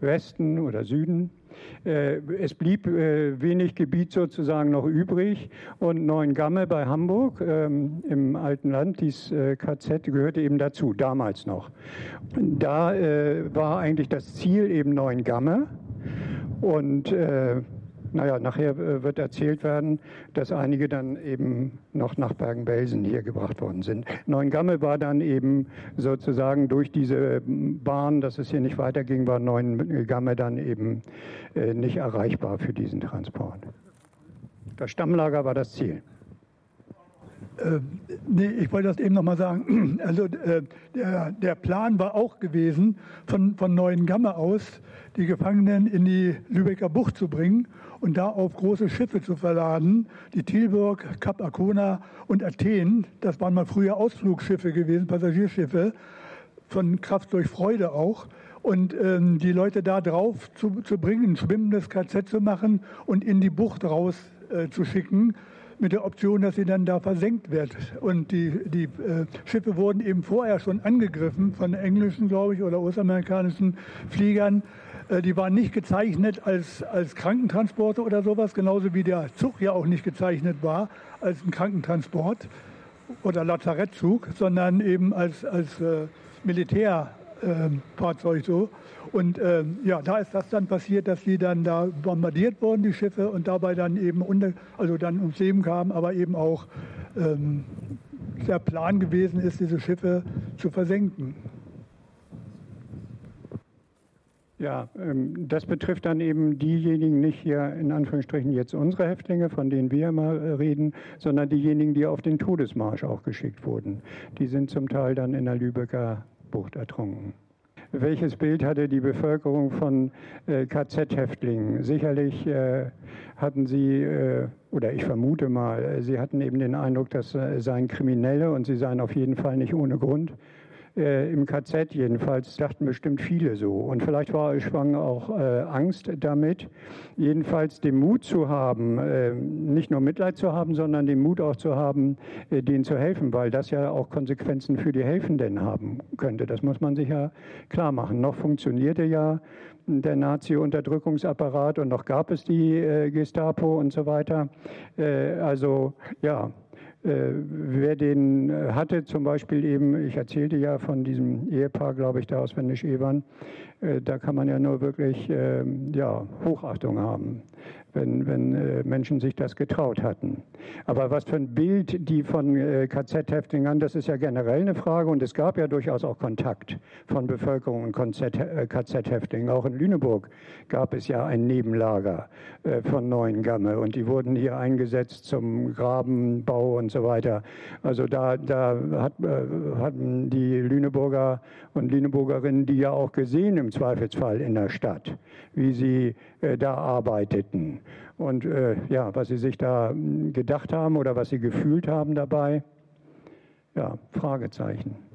Westen oder Süden. Äh, es blieb äh, wenig Gebiet sozusagen noch übrig und Neuengamme bei Hamburg ähm, im alten Land, dieses äh, KZ gehörte eben dazu, damals noch. Da war eigentlich das Ziel eben Neuengamme und naja, nachher äh, wird erzählt werden, dass einige dann eben noch nach Bergen-Belsen hier gebracht worden sind. Neuengamme war dann eben sozusagen durch diese Bahn, dass es hier nicht weiterging, war Neuengamme dann eben äh, nicht erreichbar für diesen Transport. Das Stammlager war das Ziel. Äh, nee, ich wollte das eben nochmal sagen. (clears throat) Also äh, der, der, Plan war auch gewesen, von, von Neuengamme aus die Gefangenen in die Lübecker Bucht zu bringen und da auf große Schiffe zu verladen. Die Tilburg, Kap Arkona und Athen, das waren mal früher Ausflugsschiffe gewesen, Passagierschiffe, von Kraft durch Freude auch. Und ähm, die Leute da drauf zu, zu bringen, ein schwimmendes KZ zu machen und in die Bucht raus äh, zu schicken mit der Option, dass sie dann da versenkt wird. Und die, die äh, Schiffe wurden eben vorher schon angegriffen von englischen, glaube ich, oder US-amerikanischen Fliegern. Äh, die waren nicht gezeichnet als, als Krankentransporte oder sowas, genauso wie der Zug ja auch nicht gezeichnet war als ein Krankentransport oder Lazarettzug, sondern eben als, als äh, Militärfahrzeug äh, so. Und äh, ja, da ist das dann passiert, dass die dann da bombardiert wurden, die Schiffe, und dabei dann eben unter, also dann ums Leben kamen, aber eben auch ähm, der Plan gewesen ist, diese Schiffe zu versenken. Ja, ähm, das betrifft dann eben diejenigen, nicht hier in Anführungsstrichen jetzt unsere Häftlinge, von denen wir mal äh, reden, sondern diejenigen, die auf den Todesmarsch auch geschickt wurden. Die sind zum Teil dann in der Lübecker Bucht ertrunken. Welches Bild hatte die Bevölkerung von äh, KZ-Häftlingen? Sicherlich äh, hatten sie, äh, oder ich vermute mal, äh, sie hatten eben den Eindruck, das äh, seien Kriminelle und sie seien auf jeden Fall nicht ohne Grund äh, im KZ jedenfalls, dachten bestimmt viele so. Und vielleicht war schwang auch äh, Angst damit, jedenfalls den Mut zu haben, äh, nicht nur Mitleid zu haben, sondern den Mut auch zu haben, äh, denen zu helfen, weil das ja auch Konsequenzen für die Helfenden haben könnte. Das muss man sich ja klar machen. Noch funktionierte ja der Nazi-Unterdrückungsapparat und noch gab es die äh, Gestapo und so weiter. Äh, also ja, wer den äh, hatte, zum Beispiel eben, ich erzählte ja von diesem Ehepaar, glaube ich, da aus Wendisch-Evern, äh, da kann man ja nur wirklich ähm, ja, Hochachtung haben wenn, wenn äh, Menschen sich das getraut hatten. Aber was für ein Bild die von äh, KZ-Häftlingen, das ist ja generell eine Frage und es gab ja durchaus auch Kontakt von Bevölkerung und äh, KZ-Häftlingen. Auch in Lüneburg gab es ja ein Nebenlager äh, von Neuengamme und die wurden hier eingesetzt zum Grabenbau und so weiter. Also da, da hat, äh, hatten die Lüneburger und Lüneburgerinnen die ja auch gesehen im Zweifelsfall in der Stadt, wie sie äh, da arbeiteten. Und äh, ja, was sie sich da hm, gedacht haben oder was sie gefühlt haben dabei, ja, Fragezeichen.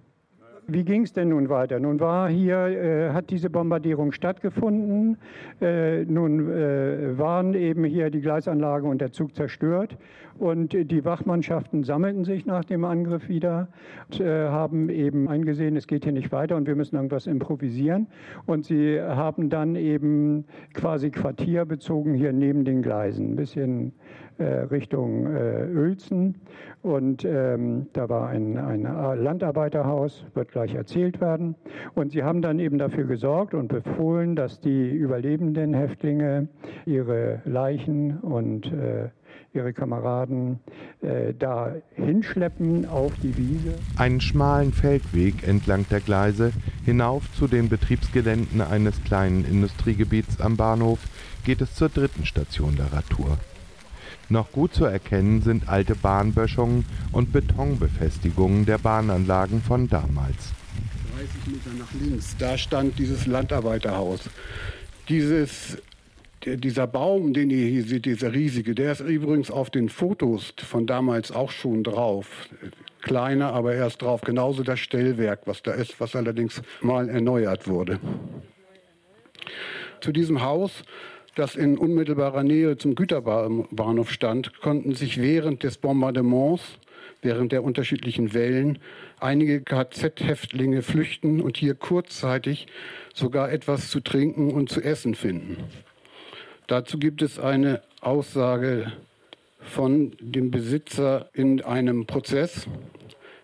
Wie ging es denn nun weiter? Nun war hier, äh, hat diese Bombardierung stattgefunden. Äh, nun äh, waren eben hier die Gleisanlage und der Zug zerstört. Und die Wachmannschaften sammelten sich nach dem Angriff wieder und äh, haben eben eingesehen, es geht hier nicht weiter und wir müssen irgendwas improvisieren. Und sie haben dann eben quasi Quartier bezogen hier neben den Gleisen, ein bisschen Richtung äh, Uelzen. Und ähm, da war ein, ein Landarbeiterhaus, wird gleich erzählt werden. Und sie haben dann eben dafür gesorgt und befohlen, dass die überlebenden Häftlinge ihre Leichen und äh, ihre Kameraden äh, da hinschleppen auf die Wiese. Einen schmalen Feldweg entlang der Gleise hinauf zu den Betriebsgeländen eines kleinen Industriegebiets am Bahnhof geht es zur dritten Station der Radtour. Noch gut zu erkennen sind alte Bahnböschungen und Betonbefestigungen der Bahnanlagen von damals. 30 Meter nach links, da stand dieses Landarbeiterhaus. Dieses, dieser Baum, den ihr hier seht, dieser riesige, der ist übrigens auf den Fotos von damals auch schon drauf. Kleiner, aber er ist drauf. Genauso das Stellwerk, was da ist, was allerdings mal erneuert wurde. Zu diesem Haus das in unmittelbarer Nähe zum Güterbahnhof stand, konnten sich während des Bombardements, während der unterschiedlichen Wellen, einige KZ-Häftlinge flüchten und hier kurzzeitig sogar etwas zu trinken und zu essen finden. Dazu gibt es eine Aussage von dem Besitzer in einem Prozess.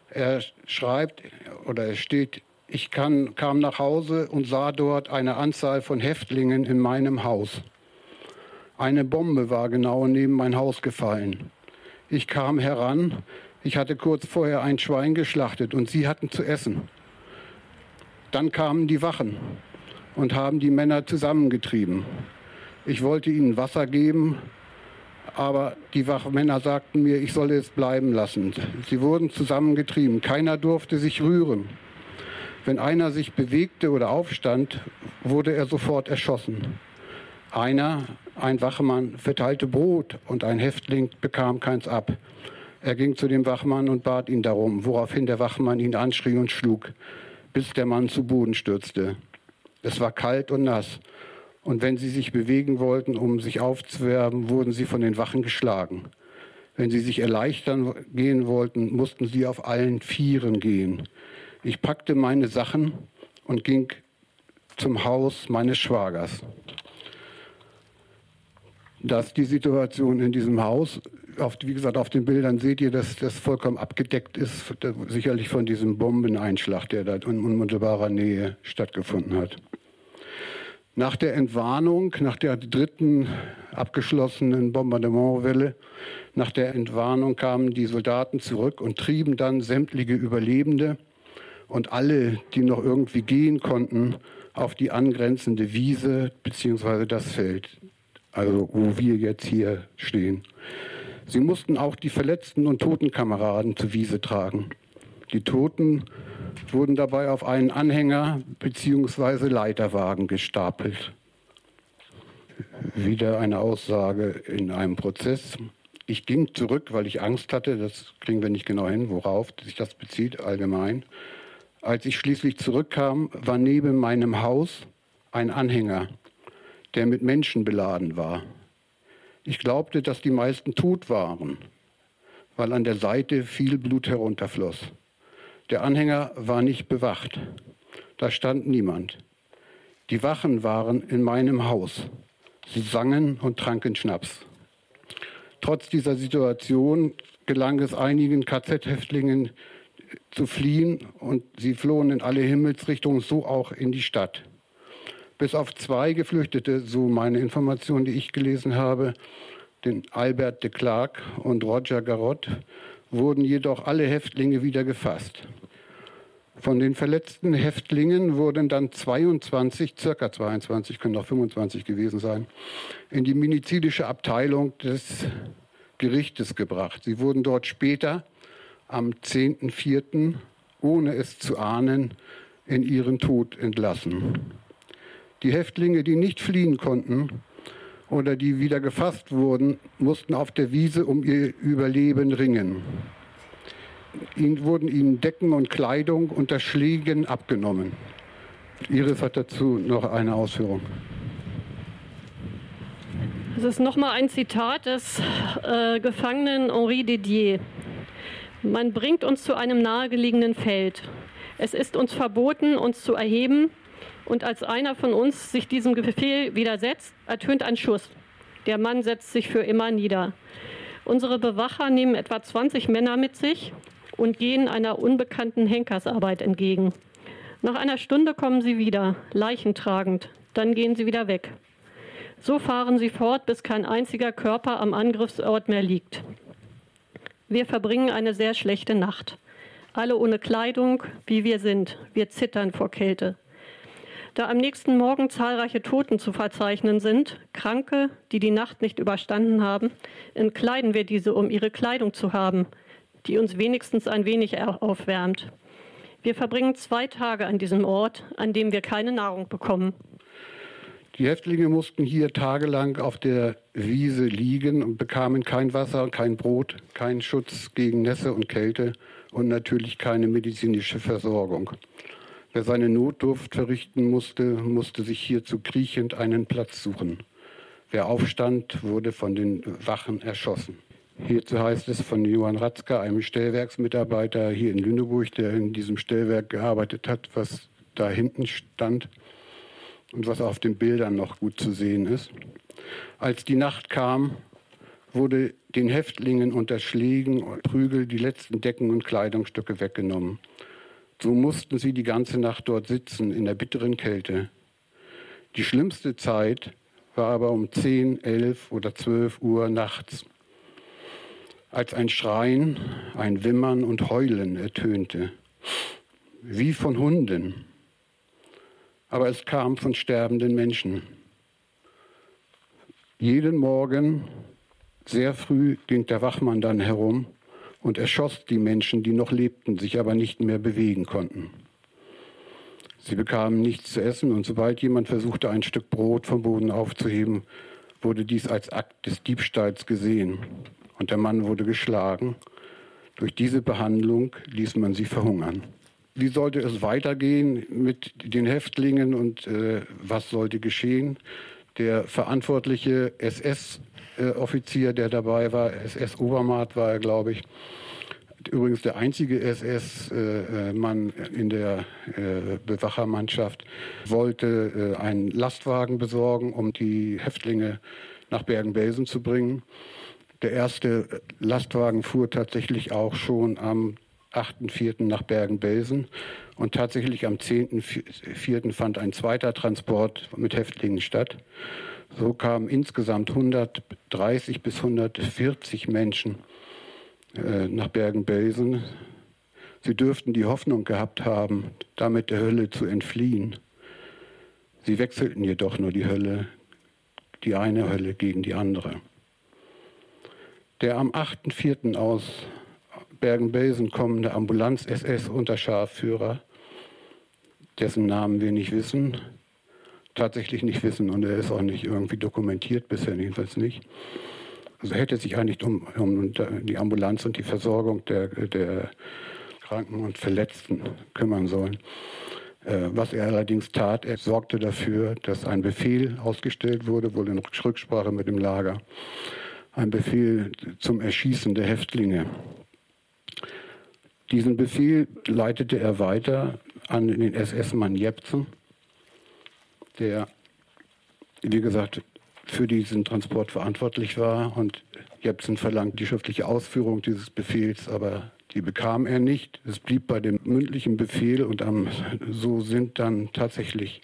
Er schreibt oder er steht, ich kann, kam nach Hause und sah dort eine Anzahl von Häftlingen in meinem Haus. Eine Bombe war genau neben mein Haus gefallen. Ich kam heran, ich hatte kurz vorher ein Schwein geschlachtet und sie hatten zu essen. Dann kamen die Wachen und haben die Männer zusammengetrieben. Ich wollte ihnen Wasser geben, aber die Wachmänner sagten mir, ich solle es bleiben lassen. Sie wurden zusammengetrieben. Keiner durfte sich rühren. Wenn einer sich bewegte oder aufstand, wurde er sofort erschossen. Einer, ein Wachmann, verteilte Brot und ein Häftling bekam keins ab. Er ging zu dem Wachmann und bat ihn darum, woraufhin der Wachmann ihn anschrie und schlug, bis der Mann zu Boden stürzte. Es war kalt und nass, und wenn sie sich bewegen wollten, um sich aufzuwerben, wurden sie von den Wachen geschlagen. Wenn sie sich erleichtern gehen wollten, mussten sie auf allen Vieren gehen. Ich packte meine Sachen und ging zum Haus meines Schwagers dass die Situation in diesem Haus, auf, wie gesagt, auf den Bildern seht ihr, dass das vollkommen abgedeckt ist, sicherlich von diesem Bombeneinschlag, der da in unmittelbarer Nähe stattgefunden hat. Nach der Entwarnung, nach der dritten abgeschlossenen Bombardementwelle, nach der Entwarnung kamen die Soldaten zurück und trieben dann sämtliche Überlebende und alle, die noch irgendwie gehen konnten, auf die angrenzende Wiese bzw. das Feld also wo wir jetzt hier stehen. Sie mussten auch die verletzten und toten Kameraden zur Wiese tragen. Die Toten wurden dabei auf einen Anhänger bzw. Leiterwagen gestapelt. Wieder eine Aussage in einem Prozess. Ich ging zurück, weil ich Angst hatte, das kriegen wir nicht genau hin, worauf sich das bezieht allgemein. Als ich schließlich zurückkam, war neben meinem Haus ein Anhänger der mit Menschen beladen war. Ich glaubte, dass die meisten tot waren, weil an der Seite viel Blut herunterfloss. Der Anhänger war nicht bewacht. Da stand niemand. Die Wachen waren in meinem Haus. Sie sangen und tranken Schnaps. Trotz dieser Situation gelang es einigen KZ-Häftlingen zu fliehen und sie flohen in alle Himmelsrichtungen, so auch in die Stadt. Bis auf zwei Geflüchtete, so meine Informationen, die ich gelesen habe, den Albert de Clark und Roger Garot, wurden jedoch alle Häftlinge wieder gefasst. Von den verletzten Häftlingen wurden dann 22, circa 22, können auch 25 gewesen sein, in die medizinische Abteilung des Gerichtes gebracht. Sie wurden dort später am 10.04., ohne es zu ahnen, in ihren Tod entlassen. Die Häftlinge, die nicht fliehen konnten oder die wieder gefasst wurden, mussten auf der Wiese um ihr Überleben ringen. ihnen, wurden ihnen Decken und Kleidung unter Schlägen abgenommen. Iris hat dazu noch eine Ausführung. Das ist nochmal ein Zitat des äh, Gefangenen Henri Didier. Man bringt uns zu einem nahegelegenen Feld. Es ist uns verboten, uns zu erheben. Und als einer von uns sich diesem Befehl widersetzt, ertönt ein Schuss. Der Mann setzt sich für immer nieder. Unsere Bewacher nehmen etwa 20 Männer mit sich und gehen einer unbekannten Henkersarbeit entgegen. Nach einer Stunde kommen sie wieder, leichentragend. Dann gehen sie wieder weg. So fahren sie fort, bis kein einziger Körper am Angriffsort mehr liegt. Wir verbringen eine sehr schlechte Nacht. Alle ohne Kleidung, wie wir sind. Wir zittern vor Kälte. Da am nächsten Morgen zahlreiche Toten zu verzeichnen sind, Kranke, die die Nacht nicht überstanden haben, entkleiden wir diese, um ihre Kleidung zu haben, die uns wenigstens ein wenig aufwärmt. Wir verbringen zwei Tage an diesem Ort, an dem wir keine Nahrung bekommen. Die Häftlinge mussten hier tagelang auf der Wiese liegen und bekamen kein Wasser, kein Brot, keinen Schutz gegen Nässe und Kälte und natürlich keine medizinische Versorgung. Wer seine Notdurft verrichten musste, musste sich hierzu kriechend einen Platz suchen. Wer aufstand, wurde von den Wachen erschossen. Hierzu heißt es von Johann Ratzka, einem Stellwerksmitarbeiter hier in Lüneburg, der in diesem Stellwerk gearbeitet hat, was da hinten stand und was auf den Bildern noch gut zu sehen ist. Als die Nacht kam, wurde den Häftlingen unter Schlägen und Prügel die letzten Decken und Kleidungsstücke weggenommen. So mussten sie die ganze Nacht dort sitzen in der bitteren Kälte. Die schlimmste Zeit war aber um 10, 11 oder 12 Uhr nachts, als ein Schreien, ein Wimmern und Heulen ertönte, wie von Hunden. Aber es kam von sterbenden Menschen. Jeden Morgen, sehr früh, ging der Wachmann dann herum und erschoss die Menschen, die noch lebten, sich aber nicht mehr bewegen konnten. Sie bekamen nichts zu essen und sobald jemand versuchte, ein Stück Brot vom Boden aufzuheben, wurde dies als Akt des Diebstahls gesehen und der Mann wurde geschlagen. Durch diese Behandlung ließ man sie verhungern. Wie sollte es weitergehen mit den Häftlingen und äh, was sollte geschehen? Der verantwortliche SS äh, Offizier, der dabei war, SS-Obermaat war er, glaube ich. Übrigens der einzige SS-Mann in der äh, Bewachermannschaft wollte äh, einen Lastwagen besorgen, um die Häftlinge nach Bergen-Belsen zu bringen. Der erste Lastwagen fuhr tatsächlich auch schon am 8.4. nach Bergen-Belsen und tatsächlich am 10.4. fand ein zweiter Transport mit Häftlingen statt. So kamen insgesamt 130 bis 140 Menschen äh, nach Bergen-Belsen. Sie dürften die Hoffnung gehabt haben, damit der Hölle zu entfliehen. Sie wechselten jedoch nur die Hölle, die eine Hölle gegen die andere. Der am 8.4. aus Bergen-Belsen kommende Ambulanz-SS-Unterscharführer, dessen Namen wir nicht wissen, tatsächlich nicht wissen und er ist auch nicht irgendwie dokumentiert, bisher jedenfalls nicht. Also hätte sich eigentlich um, um die Ambulanz und die Versorgung der, der Kranken und Verletzten kümmern sollen. Äh, was er allerdings tat, er sorgte dafür, dass ein Befehl ausgestellt wurde, wohl in Rücksprache mit dem Lager, ein Befehl zum Erschießen der Häftlinge. Diesen Befehl leitete er weiter an den SS-Mann Jepsen der, wie gesagt, für diesen Transport verantwortlich war. Und Jepsen verlangt die schriftliche Ausführung dieses Befehls, aber die bekam er nicht. Es blieb bei dem mündlichen Befehl und am, so sind dann tatsächlich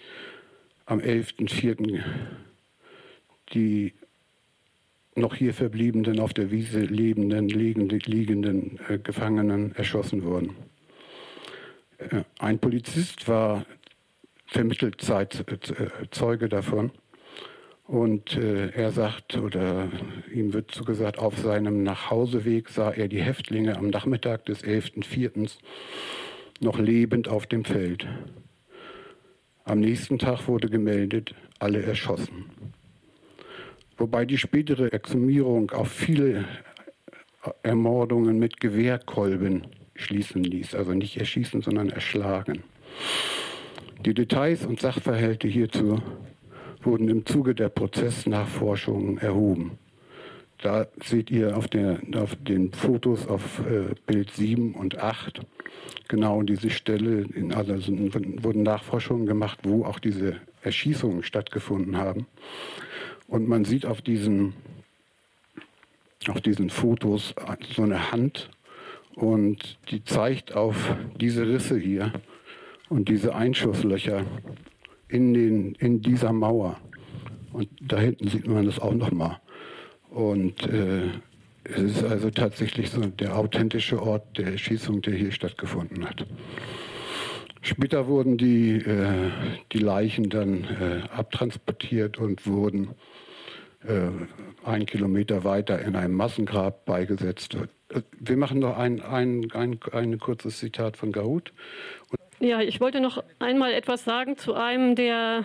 am 11.04. die noch hier verbliebenen, auf der Wiese lebenden, liegenden, äh, Gefangenen erschossen worden. Äh, ein Polizist war vermittelt Zeit, äh, Zeuge davon. Und äh, er sagt, oder ihm wird so gesagt, auf seinem Nachhauseweg sah er die Häftlinge am Nachmittag des 11.04. noch lebend auf dem Feld. Am nächsten Tag wurde gemeldet, alle erschossen. Wobei die spätere Exhumierung auf viele Ermordungen mit Gewehrkolben schließen ließ. Also nicht erschießen, sondern erschlagen. Die Details und Sachverhalte hierzu wurden im Zuge der Prozessnachforschungen erhoben. Da seht ihr auf, der, auf den Fotos auf äh, Bild 7 und 8 genau diese Stelle, in, also wurden Nachforschungen gemacht, wo auch diese Erschießungen stattgefunden haben. Und man sieht auf diesen, auf diesen Fotos so eine Hand und die zeigt auf diese Risse hier und diese Einschusslöcher in, den, in dieser Mauer. Und da hinten sieht man das auch nochmal. Und äh, es ist also tatsächlich so der authentische Ort der Erschießung, der hier stattgefunden hat. Später wurden die, äh, die Leichen dann äh, abtransportiert und wurden äh, einen Kilometer weiter in einem Massengrab beigesetzt. Wir machen noch ein, ein, ein, ein kurzes Zitat von Gahut. Ja, ich wollte noch einmal etwas sagen zu einem, der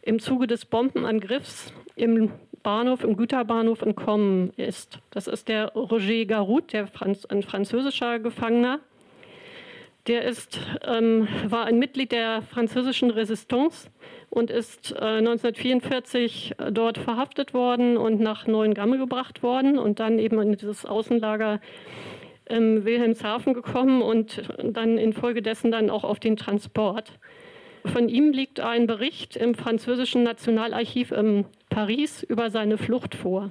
im Zuge des Bombenangriffs im Bahnhof, im Güterbahnhof entkommen ist. Das ist der Roger Garut, der Franz, ein französischer Gefangener. Der ist, ähm, war ein Mitglied der französischen Resistance und ist äh, 1944 dort verhaftet worden und nach Neuengamme gebracht worden und dann eben in dieses Außenlager ähm, Wilhelmshaven gekommen und dann infolgedessen dann auch auf den Transport. Von ihm liegt ein Bericht im französischen Nationalarchiv in Paris über seine Flucht vor.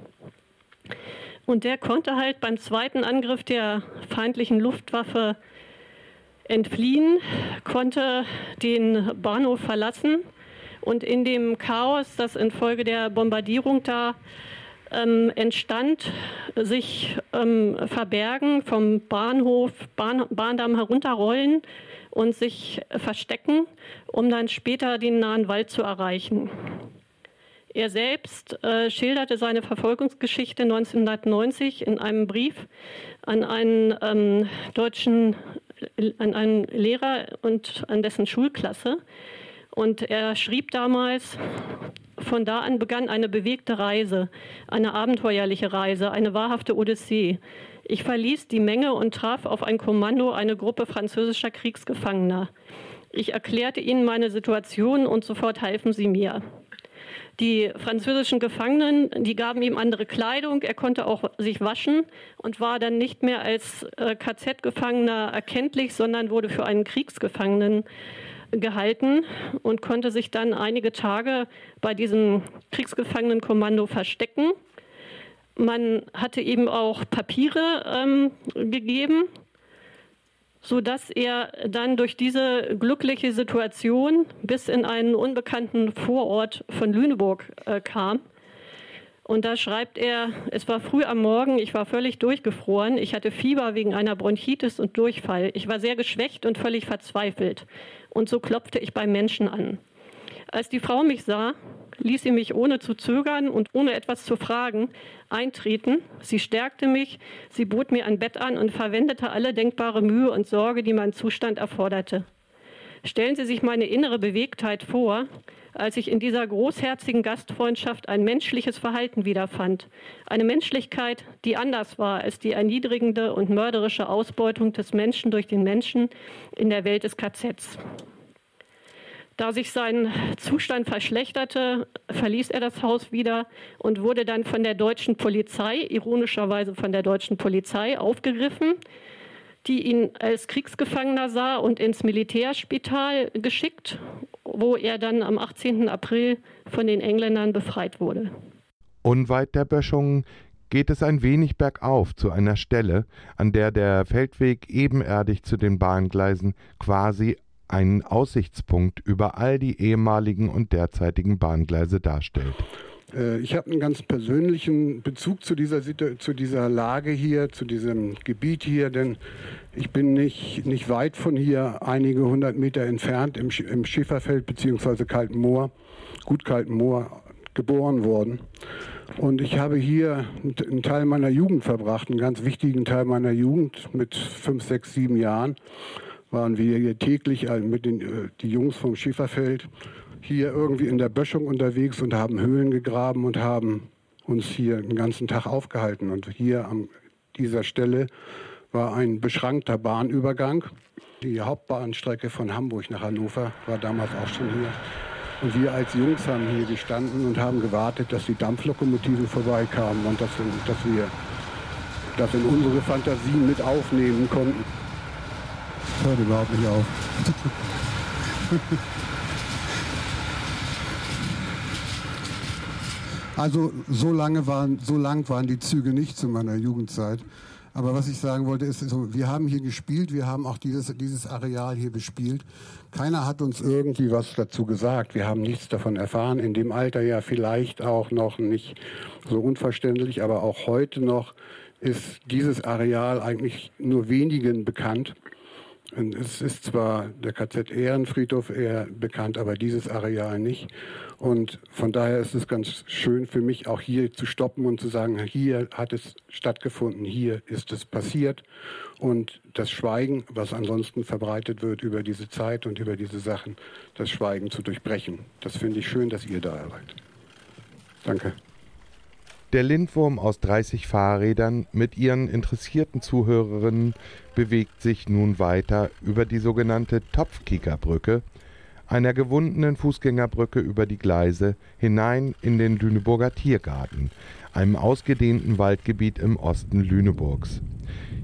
Und der konnte halt beim zweiten Angriff der feindlichen Luftwaffe entfliehen, konnte den Bahnhof verlassen und in dem Chaos, das infolge der Bombardierung da ähm, entstand, sich ähm, verbergen, vom Bahnhof, Bahn, Bahndamm herunterrollen und sich verstecken, um dann später den nahen Wald zu erreichen. Er selbst äh, schilderte seine Verfolgungsgeschichte 1990 in einem Brief an einen ähm, deutschen, an einen Lehrer und an dessen Schulklasse. Und er schrieb damals, von da an begann eine bewegte Reise, eine abenteuerliche Reise, eine wahrhafte Odyssee. Ich verließ die Menge und traf auf ein Kommando eine Gruppe französischer Kriegsgefangener. Ich erklärte ihnen meine Situation und sofort halfen sie mir. Die französischen Gefangenen, die gaben ihm andere Kleidung, er konnte auch sich waschen und war dann nicht mehr als äh, KZ-Gefangener erkenntlich, sondern wurde für einen Kriegsgefangenen gehalten und konnte sich dann einige Tage bei diesem Kriegsgefangenenkommando verstecken. Man hatte ihm auch Papiere ähm, gegeben, sodass er dann durch diese glückliche Situation bis in einen unbekannten Vorort von Lüneburg äh, kam. Und da schreibt er, es war früh am Morgen, ich war völlig durchgefroren, ich hatte Fieber wegen einer Bronchitis und Durchfall, ich war sehr geschwächt und völlig verzweifelt. Und so klopfte ich beim Menschen an. Als die Frau mich sah, ließ sie mich ohne zu zögern und ohne etwas zu fragen eintreten. Sie stärkte mich, sie bot mir ein Bett an und verwendete alle denkbare Mühe und Sorge, die mein Zustand erforderte. Stellen Sie sich meine innere Bewegtheit vor, als ich in dieser großherzigen Gastfreundschaft ein menschliches Verhalten wiederfand. Eine Menschlichkeit, die anders war als die erniedrigende und mörderische Ausbeutung des Menschen durch den Menschen in der Welt des KZs. Da sich sein Zustand verschlechterte, verließ er das Haus wieder und wurde dann von der deutschen Polizei, ironischerweise von der deutschen Polizei, aufgegriffen, die ihn als Kriegsgefangener sah und ins Militärspital geschickt, wo er dann am 18. April von den Engländern befreit wurde. Unweit der Böschung geht es ein wenig bergauf zu einer Stelle, an der der Feldweg ebenerdig zu den Bahngleisen quasi einen Aussichtspunkt über all die ehemaligen und derzeitigen Bahngleise darstellt. Äh, ich habe einen ganz persönlichen Bezug zu dieser, zu dieser Lage hier, zu diesem Gebiet hier, denn ich bin nicht, nicht weit von hier, einige hundert Meter entfernt im, im Schäferfeld bzw. Kaltenmoor, gut Kaltenmoor, geboren worden. Und ich habe hier einen Teil meiner Jugend verbracht, einen ganz wichtigen Teil meiner Jugend mit fünf, sechs, sieben Jahren waren wir hier täglich äh, mit den äh, die Jungs vom Schieferfeld hier irgendwie in der Böschung unterwegs und haben Höhlen gegraben und haben uns hier den ganzen Tag aufgehalten. Und hier an dieser Stelle war ein beschrankter Bahnübergang. Die Hauptbahnstrecke von Hamburg nach Hannover war damals auch schon hier. Und wir als Jungs haben hier gestanden und haben gewartet, dass die Dampflokomotiven vorbeikamen und dass, dass wir das in unsere Fantasien mit aufnehmen konnten. Hört überhaupt nicht auf. (laughs) also so lange waren, so lang waren die Züge nicht zu meiner Jugendzeit. Aber was ich sagen wollte, ist, so, wir haben hier gespielt, wir haben auch dieses, dieses Areal hier bespielt. Keiner hat uns irgendwie was dazu gesagt. Wir haben nichts davon erfahren. In dem Alter ja vielleicht auch noch nicht so unverständlich, aber auch heute noch ist dieses Areal eigentlich nur wenigen bekannt. Es ist zwar der KZ Ehrenfriedhof eher bekannt, aber dieses Areal nicht. Und von daher ist es ganz schön für mich auch hier zu stoppen und zu sagen, hier hat es stattgefunden, hier ist es passiert. Und das Schweigen, was ansonsten verbreitet wird über diese Zeit und über diese Sachen, das Schweigen zu durchbrechen. Das finde ich schön, dass ihr da seid. Danke. Der Lindwurm aus 30 Fahrrädern mit ihren interessierten Zuhörerinnen bewegt sich nun weiter über die sogenannte Topfkickerbrücke, einer gewundenen Fußgängerbrücke über die Gleise, hinein in den Lüneburger Tiergarten, einem ausgedehnten Waldgebiet im Osten Lüneburgs.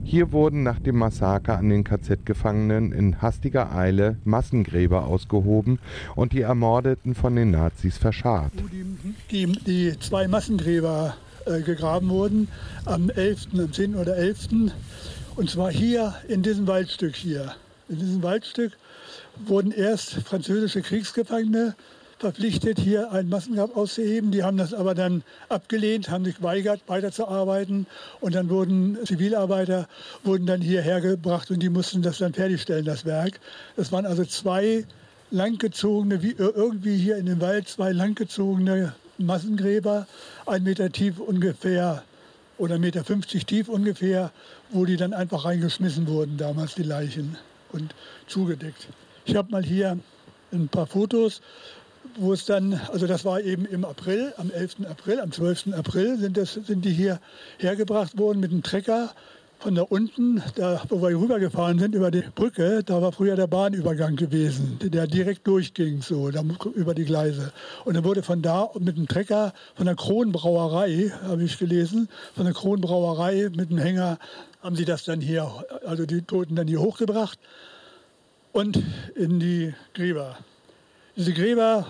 Hier wurden nach dem Massaker an den KZ-Gefangenen in hastiger Eile Massengräber ausgehoben und die Ermordeten von den Nazis verscharrt. Die, die, die zwei Massengräber äh, gegraben wurden am 11., am 10. oder 11. Und zwar hier in diesem Waldstück hier. In diesem Waldstück wurden erst französische Kriegsgefangene verpflichtet, hier ein Massengrab auszuheben. Die haben das aber dann abgelehnt, haben sich geweigert, weiterzuarbeiten. Und dann wurden Zivilarbeiter wurden dann hierher gebracht und die mussten das dann fertigstellen, das Werk. Das waren also zwei langgezogene, wie irgendwie hier in dem Wald, zwei langgezogene Massengräber, ein Meter tief ungefähr oder Meter 50 tief ungefähr, wo die dann einfach reingeschmissen wurden, damals die Leichen und zugedeckt. Ich habe mal hier ein paar Fotos wo es dann, also das war eben im April, am 11. April, am 12. April sind, das, sind die hier hergebracht worden mit einem Trecker von da unten, da, wo wir rübergefahren sind über die Brücke, da war früher der Bahnübergang gewesen, der direkt durchging, so da, über die Gleise. Und dann wurde von da mit einem Trecker von der Kronbrauerei, habe ich gelesen, von der Kronbrauerei mit einem Hänger haben sie das dann hier, also die Toten dann hier hochgebracht und in die Gräber. Diese Gräber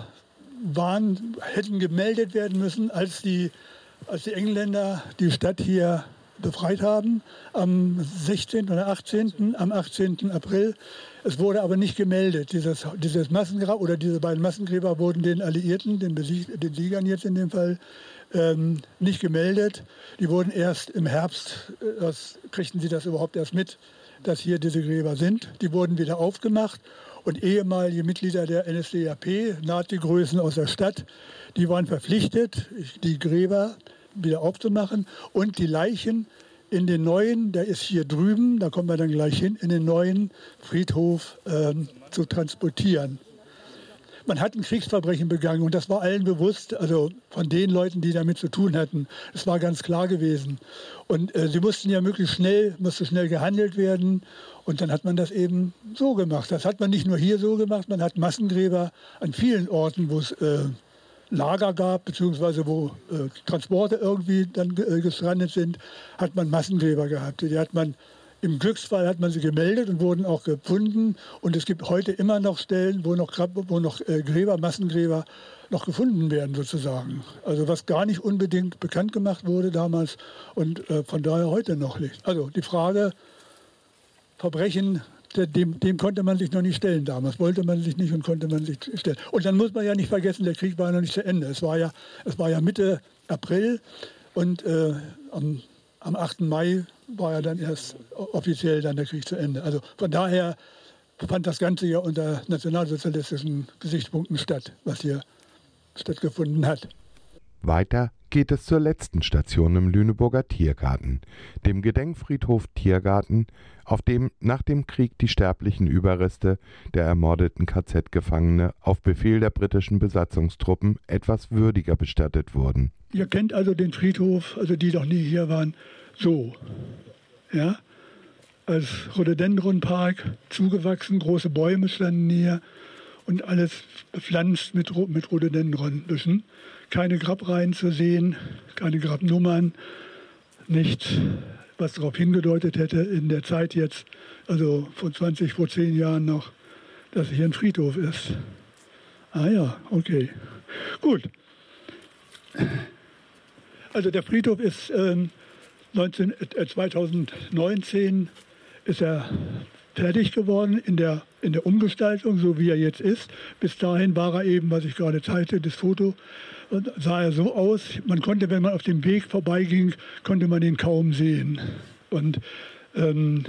waren, hätten gemeldet werden müssen, als die, als die Engländer die Stadt hier befreit haben, am 16. oder 18. am 18. April. Es wurde aber nicht gemeldet. Dieses, dieses Massengrab oder diese beiden Massengräber wurden den Alliierten, den, Besieg, den Siegern jetzt in dem Fall, ähm, nicht gemeldet. Die wurden erst im Herbst, äh, das, kriegten sie das überhaupt erst mit, dass hier diese Gräber sind. Die wurden wieder aufgemacht und ehemalige Mitglieder der NSDAP, Nazi-Größen aus der Stadt, die waren verpflichtet, die Gräber wieder aufzumachen und die Leichen in den neuen, der ist hier drüben, da kommen wir dann gleich hin, in den neuen Friedhof ähm, zu transportieren. Man hat ein Kriegsverbrechen begangen und das war allen bewusst, also von den Leuten, die damit zu tun hatten. Das war ganz klar gewesen. Und äh, sie mussten ja möglichst schnell, musste schnell gehandelt werden und dann hat man das eben so gemacht. Das hat man nicht nur hier so gemacht, man hat Massengräber an vielen Orten, wo es äh, Lager gab, beziehungsweise wo äh, Transporte irgendwie dann äh, gestrandet sind, hat man Massengräber gehabt. Die hat man im Glücksfall hat man sie gemeldet und wurden auch gefunden. Und es gibt heute immer noch Stellen, wo noch, wo noch äh, Gräber, Massengräber noch gefunden werden sozusagen. Also was gar nicht unbedingt bekannt gemacht wurde damals und äh, von daher heute noch nicht. Also die Frage, Verbrechen, dem, dem, konnte man sich noch nicht stellen damals. Wollte man sich nicht und konnte man sich stellen. Und dann muss man ja nicht vergessen, der Krieg war noch nicht zu Ende. Es war ja, es war ja Mitte April und äh, am, am 8. Mai war ja dann erst offiziell dann der Krieg zu Ende. Also von daher fand das Ganze ja unter nationalsozialistischen Gesichtspunkten statt, was hier stattgefunden hat. Weiter geht es zur letzten Station im Lüneburger Tiergarten, dem Gedenkfriedhof Tiergarten, auf dem nach dem Krieg die sterblichen Überreste der ermordeten KZ-Gefangene auf Befehl der britischen Besatzungstruppen etwas würdiger bestattet wurden. Ihr kennt also den Friedhof, also die noch nie hier waren, so. Ja? als Rhododendronpark zugewachsen, große Bäume standen hier und alles bepflanzt mit, mit Rhododendronbüschen. Keine Grabreihen zu sehen, keine Grabnummern, nichts, was darauf hingedeutet hätte in der Zeit jetzt, also vor 20, vor 10 Jahren noch, dass hier ein Friedhof ist. Ah ja, okay. Gut. Also der Friedhof ist ähm, 19, äh, 2019 ist er fertig geworden in der, in der Umgestaltung, so wie er jetzt ist. Bis dahin war er eben, was ich gerade zeigte, das Foto, sah er so aus. Man konnte, wenn man auf dem Weg vorbeiging, konnte man ihn kaum sehen. Und ähm,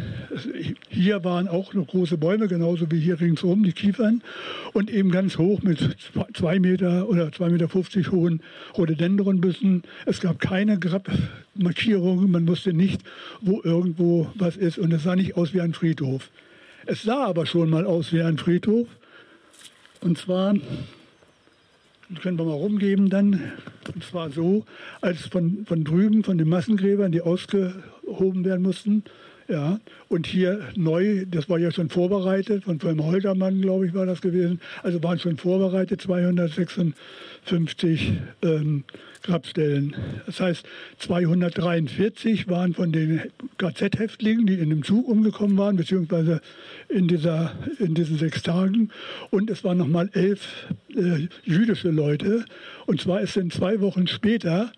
hier waren auch noch große Bäume, genauso wie hier ringsum, die Kiefern. Und eben ganz hoch mit zwei Meter oder zwei Meter fünfzig hohen Rhododendronbüssen. Es gab keine Grabmarkierungen, man wusste nicht, wo irgendwo was ist. Und es sah nicht aus wie ein Friedhof. Es sah aber schon mal aus wie ein Friedhof. Und zwar können wir mal rumgeben dann. Und zwar so, als von, von drüben, von den Massengräbern, die ausgehoben werden mussten, ja, und hier neu, das war ja schon vorbereitet, von Wilhelm Holtermann, glaube ich, war das gewesen. Also waren schon vorbereitet 256 ähm, Grabstellen. Das heißt, 243 waren von den KZ-Häftlingen, die in dem Zug umgekommen waren, beziehungsweise in, dieser, in diesen sechs Tagen. Und es waren nochmal elf äh, jüdische Leute. Und zwar ist dann zwei Wochen später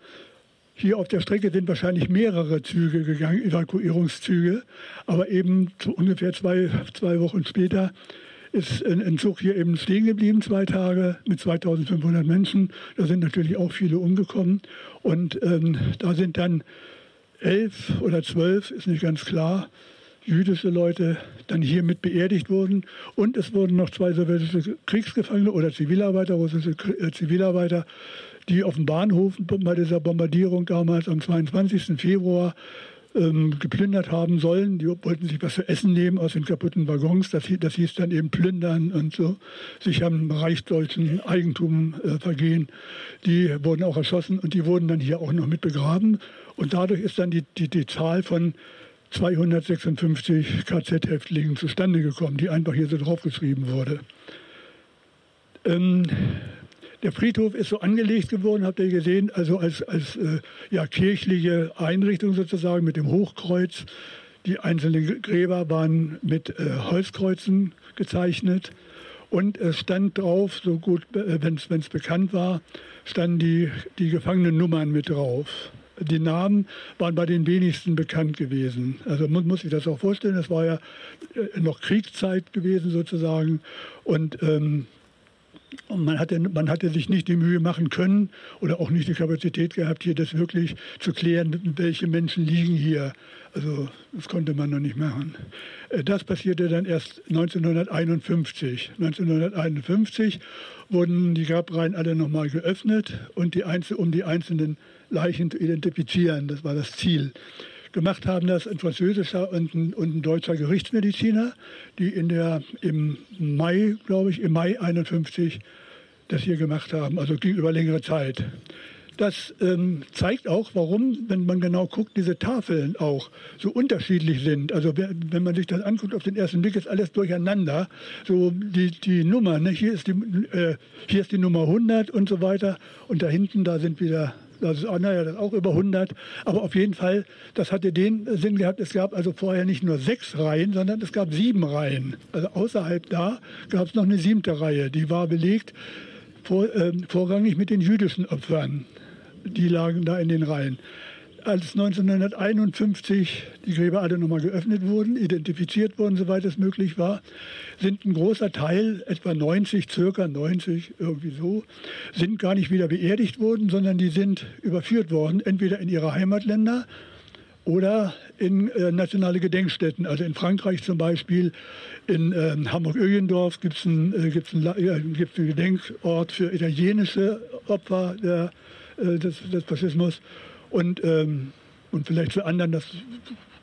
hier auf der Strecke sind wahrscheinlich mehrere Züge gegangen, Evakuierungszüge. Aber eben ungefähr zwei, zwei Wochen später ist ein Zug hier eben stehen geblieben, zwei Tage mit 2500 Menschen. Da sind natürlich auch viele umgekommen. Und ähm, da sind dann elf oder zwölf, ist nicht ganz klar, jüdische Leute dann hier mit beerdigt worden. Und es wurden noch zwei sowjetische Kriegsgefangene oder Zivilarbeiter, russische äh, Zivilarbeiter die auf dem Bahnhof bei dieser Bombardierung damals am 22. Februar ähm, geplündert haben sollen. Die wollten sich was zu essen nehmen aus den kaputten Waggons. Das, das hieß dann eben plündern und so. Sich am reichsdeutschen Eigentum äh, vergehen. Die wurden auch erschossen und die wurden dann hier auch noch mit begraben. Und dadurch ist dann die, die, die Zahl von 256 KZ-Häftlingen zustande gekommen, die einfach hier so draufgeschrieben wurde. Ähm, der Friedhof ist so angelegt geworden, habt ihr gesehen, also als, als äh, ja, kirchliche Einrichtung sozusagen mit dem Hochkreuz. Die einzelnen Gräber waren mit äh, Holzkreuzen gezeichnet. Und es stand drauf, so gut, äh, wenn es bekannt war, standen die, die Gefangenennummern mit drauf. Die Namen waren bei den wenigsten bekannt gewesen. Also man muss sich das auch vorstellen, es war ja äh, noch Kriegszeit gewesen sozusagen. Und ähm, und man hatte, man hatte sich nicht die Mühe machen können oder auch nicht die Kapazität gehabt, hier das wirklich zu klären, welche Menschen liegen hier. Also das konnte man noch nicht machen. Äh, das passierte dann erst 1951. 1951 wurden die Grabreihen alle nochmal geöffnet und die um die einzelnen Leichen zu identifizieren. Das war das Ziel. Gemacht haben das ein französischer und ein, und ein deutscher Gerichtsmediziner, die in der, im Mai, glaube ich, im Mai 51 das hier gemacht haben, also ging über längere Zeit. Das ähm, zeigt auch, warum, wenn man genau guckt, diese Tafeln auch so unterschiedlich sind. Also wenn man sich das anguckt, auf den ersten Blick ist alles durcheinander. So die, die Nummer, ne? hier, ist die, äh, hier ist die Nummer 100 und so weiter. Und da hinten, da sind wieder das ist, naja, das ist auch über 100. Aber auf jeden Fall, das hatte den Sinn gehabt, es gab also vorher nicht nur sechs Reihen, sondern es gab sieben Reihen. Also außerhalb da gab es noch eine siebte Reihe. Die war belegt vor, äh, vorrangig mit den jüdischen Opfern. Die lagen da in den Reihen als 1951 die Gräber alle nochmal geöffnet wurden, identifiziert wurden, soweit es möglich war, sind ein großer Teil, etwa 90, circa 90, irgendwie so, sind gar nicht wieder beerdigt worden, sondern die sind überführt worden, entweder in ihre Heimatländer oder in äh, nationale Gedenkstätten. Also in Frankreich zum Beispiel, in äh, Hamburg-Ögendorf gibt es einen, äh, gibt's äh, gibt's Gedenkort für italienische Opfer der, äh, des, des Faschismus und, ähm, und vielleicht für anderen, das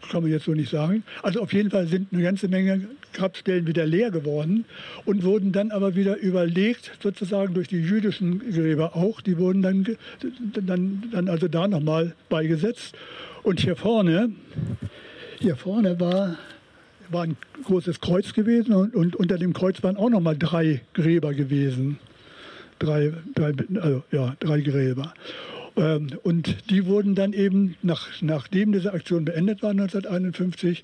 kann man jetzt so nicht sagen. Also auf jeden Fall sind eine ganze Menge Grabstellen wieder leer geworden und wurden dann aber wieder überlegt, sozusagen durch die jüdischen Gräber auch. Die wurden dann, dann, dann also da nochmal beigesetzt. Und hier vorne, hier vorne war war ein großes Kreuz gewesen und, und unter dem Kreuz waren auch nochmal drei Gräber gewesen. Drei, drei, also, ja, drei Gräber. Ähm, und die wurden dann eben, nach, nachdem diese Aktion beendet war 1951,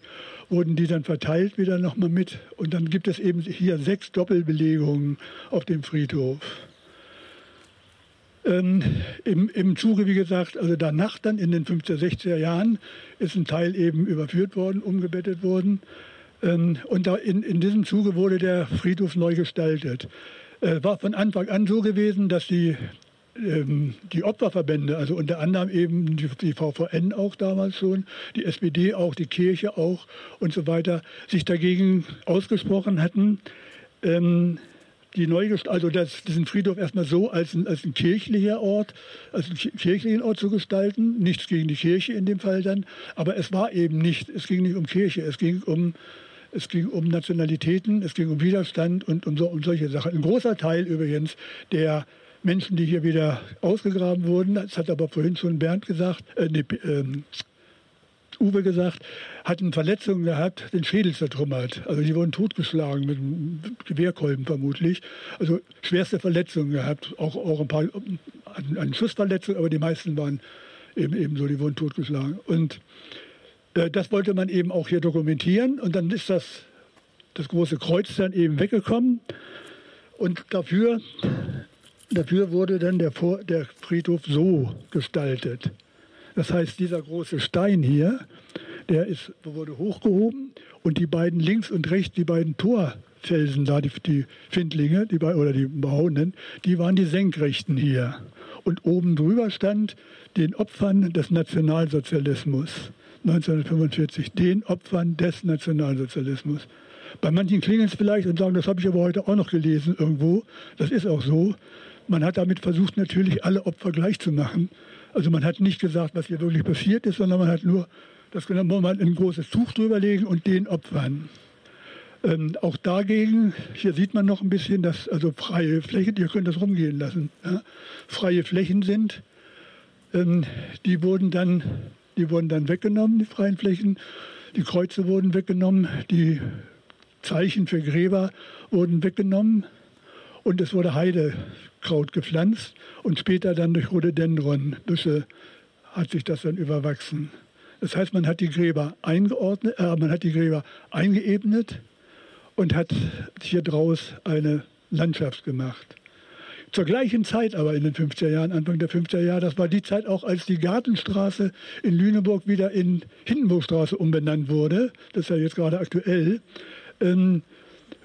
wurden die dann verteilt wieder nochmal mit. Und dann gibt es eben hier sechs Doppelbelegungen auf dem Friedhof. Ähm, im, Im Zuge, wie gesagt, also danach dann in den 50er, 60er Jahren ist ein Teil eben überführt worden, umgebettet worden. Ähm, und in, in diesem Zuge wurde der Friedhof neu gestaltet. Äh, war von Anfang an so gewesen, dass die die Opferverbände, also unter anderem eben die, die, VVN auch damals schon, die SPD auch, die Kirche auch und so weiter, sich dagegen ausgesprochen hatten, ähm, die Neugest also das, diesen Friedhof erstmal so als ein, als ein kirchlicher Ort, als einen kirchlichen Ort zu gestalten. Nichts gegen die Kirche in dem Fall dann, aber es war eben nicht, es ging nicht um Kirche, es ging um es ging um Nationalitäten, es ging um Widerstand und um, so, um solche Sachen. Ein großer Teil übrigens der Menschen, die hier wieder ausgegraben wurden, das hat aber vorhin schon Bernd gesagt, äh, nee, äh, Uwe gesagt, hatten Verletzungen gehabt, den Schädel zertrümmert. Also die wurden totgeschlagen mit einem Gewehrkolben vermutlich. Also schwerste Verletzungen gehabt, auch, auch ein paar an, an Schussverletzungen, aber die meisten waren eben, eben so, die wurden totgeschlagen. Und äh, das wollte man eben auch hier dokumentieren. Und dann ist das, das große Kreuz dann eben weggekommen. Und dafür Dafür wurde dann der, Vor der Friedhof so gestaltet. Das heißt, dieser große Stein hier, der ist, wurde hochgehoben und die beiden links und rechts, die beiden Torfelsen da, die, die Findlinge die, oder die Behauenen, die waren die Senkrechten hier. Und oben drüber stand den Opfern des Nationalsozialismus 1945, den Opfern des Nationalsozialismus. Bei manchen klingeln es vielleicht und sagen, das habe ich aber heute auch noch gelesen irgendwo. Das ist auch so. Man hat damit versucht, natürlich alle Opfer gleich zu machen. Also man hat nicht gesagt, was hier wirklich passiert ist, sondern man hat nur das genommen, man ein großes Tuch drüberlegen und den Opfern. Ähm, auch dagegen, hier sieht man noch ein bisschen, dass also freie Flächen, ihr könnt das rumgehen lassen, ja, freie Flächen sind. Ähm, die, wurden dann, die wurden dann weggenommen, die freien Flächen. Die Kreuze wurden weggenommen, die Zeichen für Gräber wurden weggenommen und es wurde Heidekraut gepflanzt und später dann durch Rhododendronbüsche hat sich das dann überwachsen. Das heißt, man hat die Gräber eingeordnet, äh, man hat die Gräber eingeebnet und hat hier draus eine Landschaft gemacht. Zur gleichen Zeit aber in den 50er Jahren, Anfang der 50er Jahre, das war die Zeit auch, als die Gartenstraße in Lüneburg wieder in Hindenburgstraße umbenannt wurde. Das ist ja jetzt gerade aktuell. Ähm,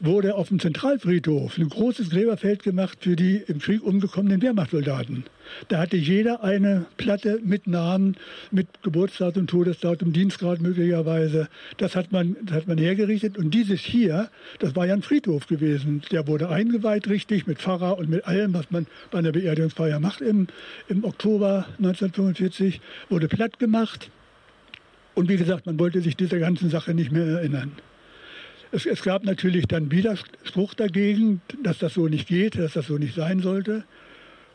wurde auf dem Zentralfriedhof ein großes Gräberfeld gemacht für die im Krieg umgekommenen Wehrmachtssoldaten. Da hatte jeder eine Platte mit Namen, mit Geburtsdatum, Todesdatum, Dienstgrad möglicherweise. Das hat man, das hat man hergerichtet. Und dieses hier, das war ja ein Friedhof gewesen. Der wurde eingeweiht richtig mit Pfarrer und mit allem, was man bei einer Beerdigungsfeier macht im, im Oktober 1945, wurde platt gemacht. Und wie gesagt, man wollte sich dieser ganzen Sache nicht mehr erinnern. Es, es, gab natürlich dann Widerspruch dagegen, dass das so nicht geht, dass das so nicht sein sollte.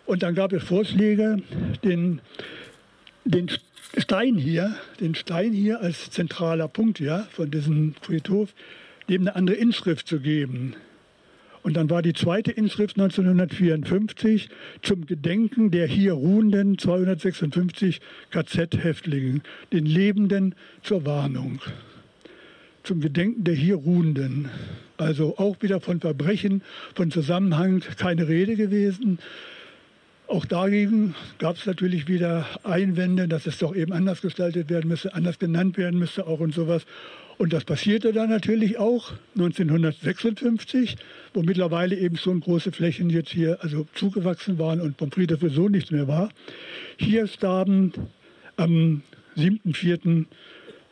Und dann gab es Vorschläge, den, den Stein hier, den Stein hier als zentraler Punkt ja, von diesem Friedhof, dem eine andere Inschrift zu geben. Und dann war die zweite Inschrift 1954 zum Gedenken der hier ruhenden 256 KZ-Häftlingen, den Lebenden zur Warnung zum Gedenken der hier Ruhenden. Also auch wieder von Verbrechen, von Zusammenhang keine Rede gewesen. Auch dagegen gab es natürlich wieder Einwände, dass es doch eben anders gestaltet werden müsste, anders genannt werden müsste auch und sowas. Und das passierte dann natürlich auch 1956, wo mittlerweile eben schon große Flächen jetzt hier also zugewachsen waren und vom Friedhof so nichts mehr war. Hier starben am 7.4.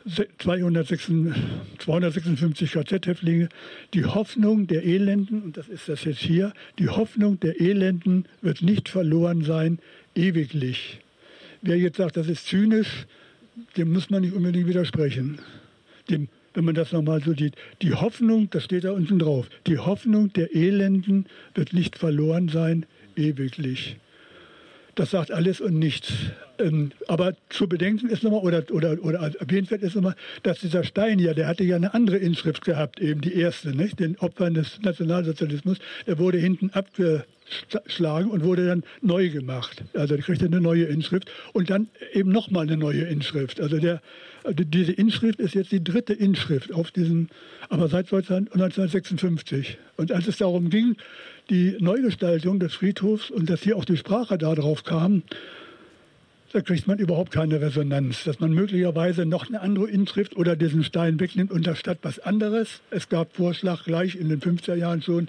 256 KZ-Häftlinge. Die Hoffnung der Elenden, und das ist das jetzt hier, die Hoffnung der Elenden wird nicht verloren sein, ewiglich. Wer jetzt sagt, das ist zynisch, dem muss man nicht unbedingt widersprechen. Dem, wenn man das nochmal so sieht. Die Hoffnung, das steht da unten drauf, die Hoffnung der Elenden wird nicht verloren sein, ewiglich. Das sagt alles und nichts. Ähm, aber zu bedenken ist nochmal, oder, oder, oder erwähnenswert ist nochmal, dass dieser Stein ja, der hatte ja eine andere Inschrift gehabt, eben die erste, nicht? den Opfern des Nationalsozialismus. Der wurde hinten abgeschlagen und wurde dann neu gemacht. Also der kriegte eine neue Inschrift und dann eben nochmal eine neue Inschrift. Also der, diese Inschrift ist jetzt die dritte Inschrift auf diesem, aber seit 1956. Und als es darum ging, die Neugestaltung des Friedhofs und dass hier auch die Sprache darauf kam, da kriegt man überhaupt keine Resonanz. Dass man möglicherweise noch eine andere Inschrift oder diesen Stein wegnimmt und da statt was anderes. Es gab Vorschlag gleich in den 50er Jahren schon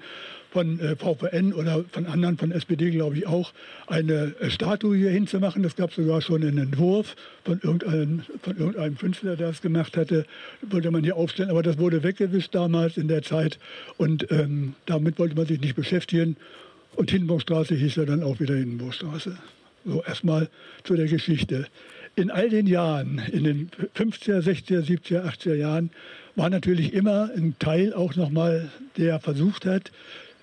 von äh, VPN oder von anderen, von SPD glaube ich auch, eine äh, Statue hier hinzumachen. Das gab sogar schon einen Entwurf von irgendeinem, von irgendeinem Künstler, der es gemacht hatte, wollte man hier aufstellen. Aber das wurde weggewischt damals in der Zeit und ähm, damit wollte man sich nicht beschäftigen. Und Hindenburgstraße hieß ja dann auch wieder Hindenburgstraße. So erstmal zu der Geschichte. In all den Jahren, in den 50er, 60er, 70er, 80er Jahren, war natürlich immer ein Teil auch nochmal, der versucht hat,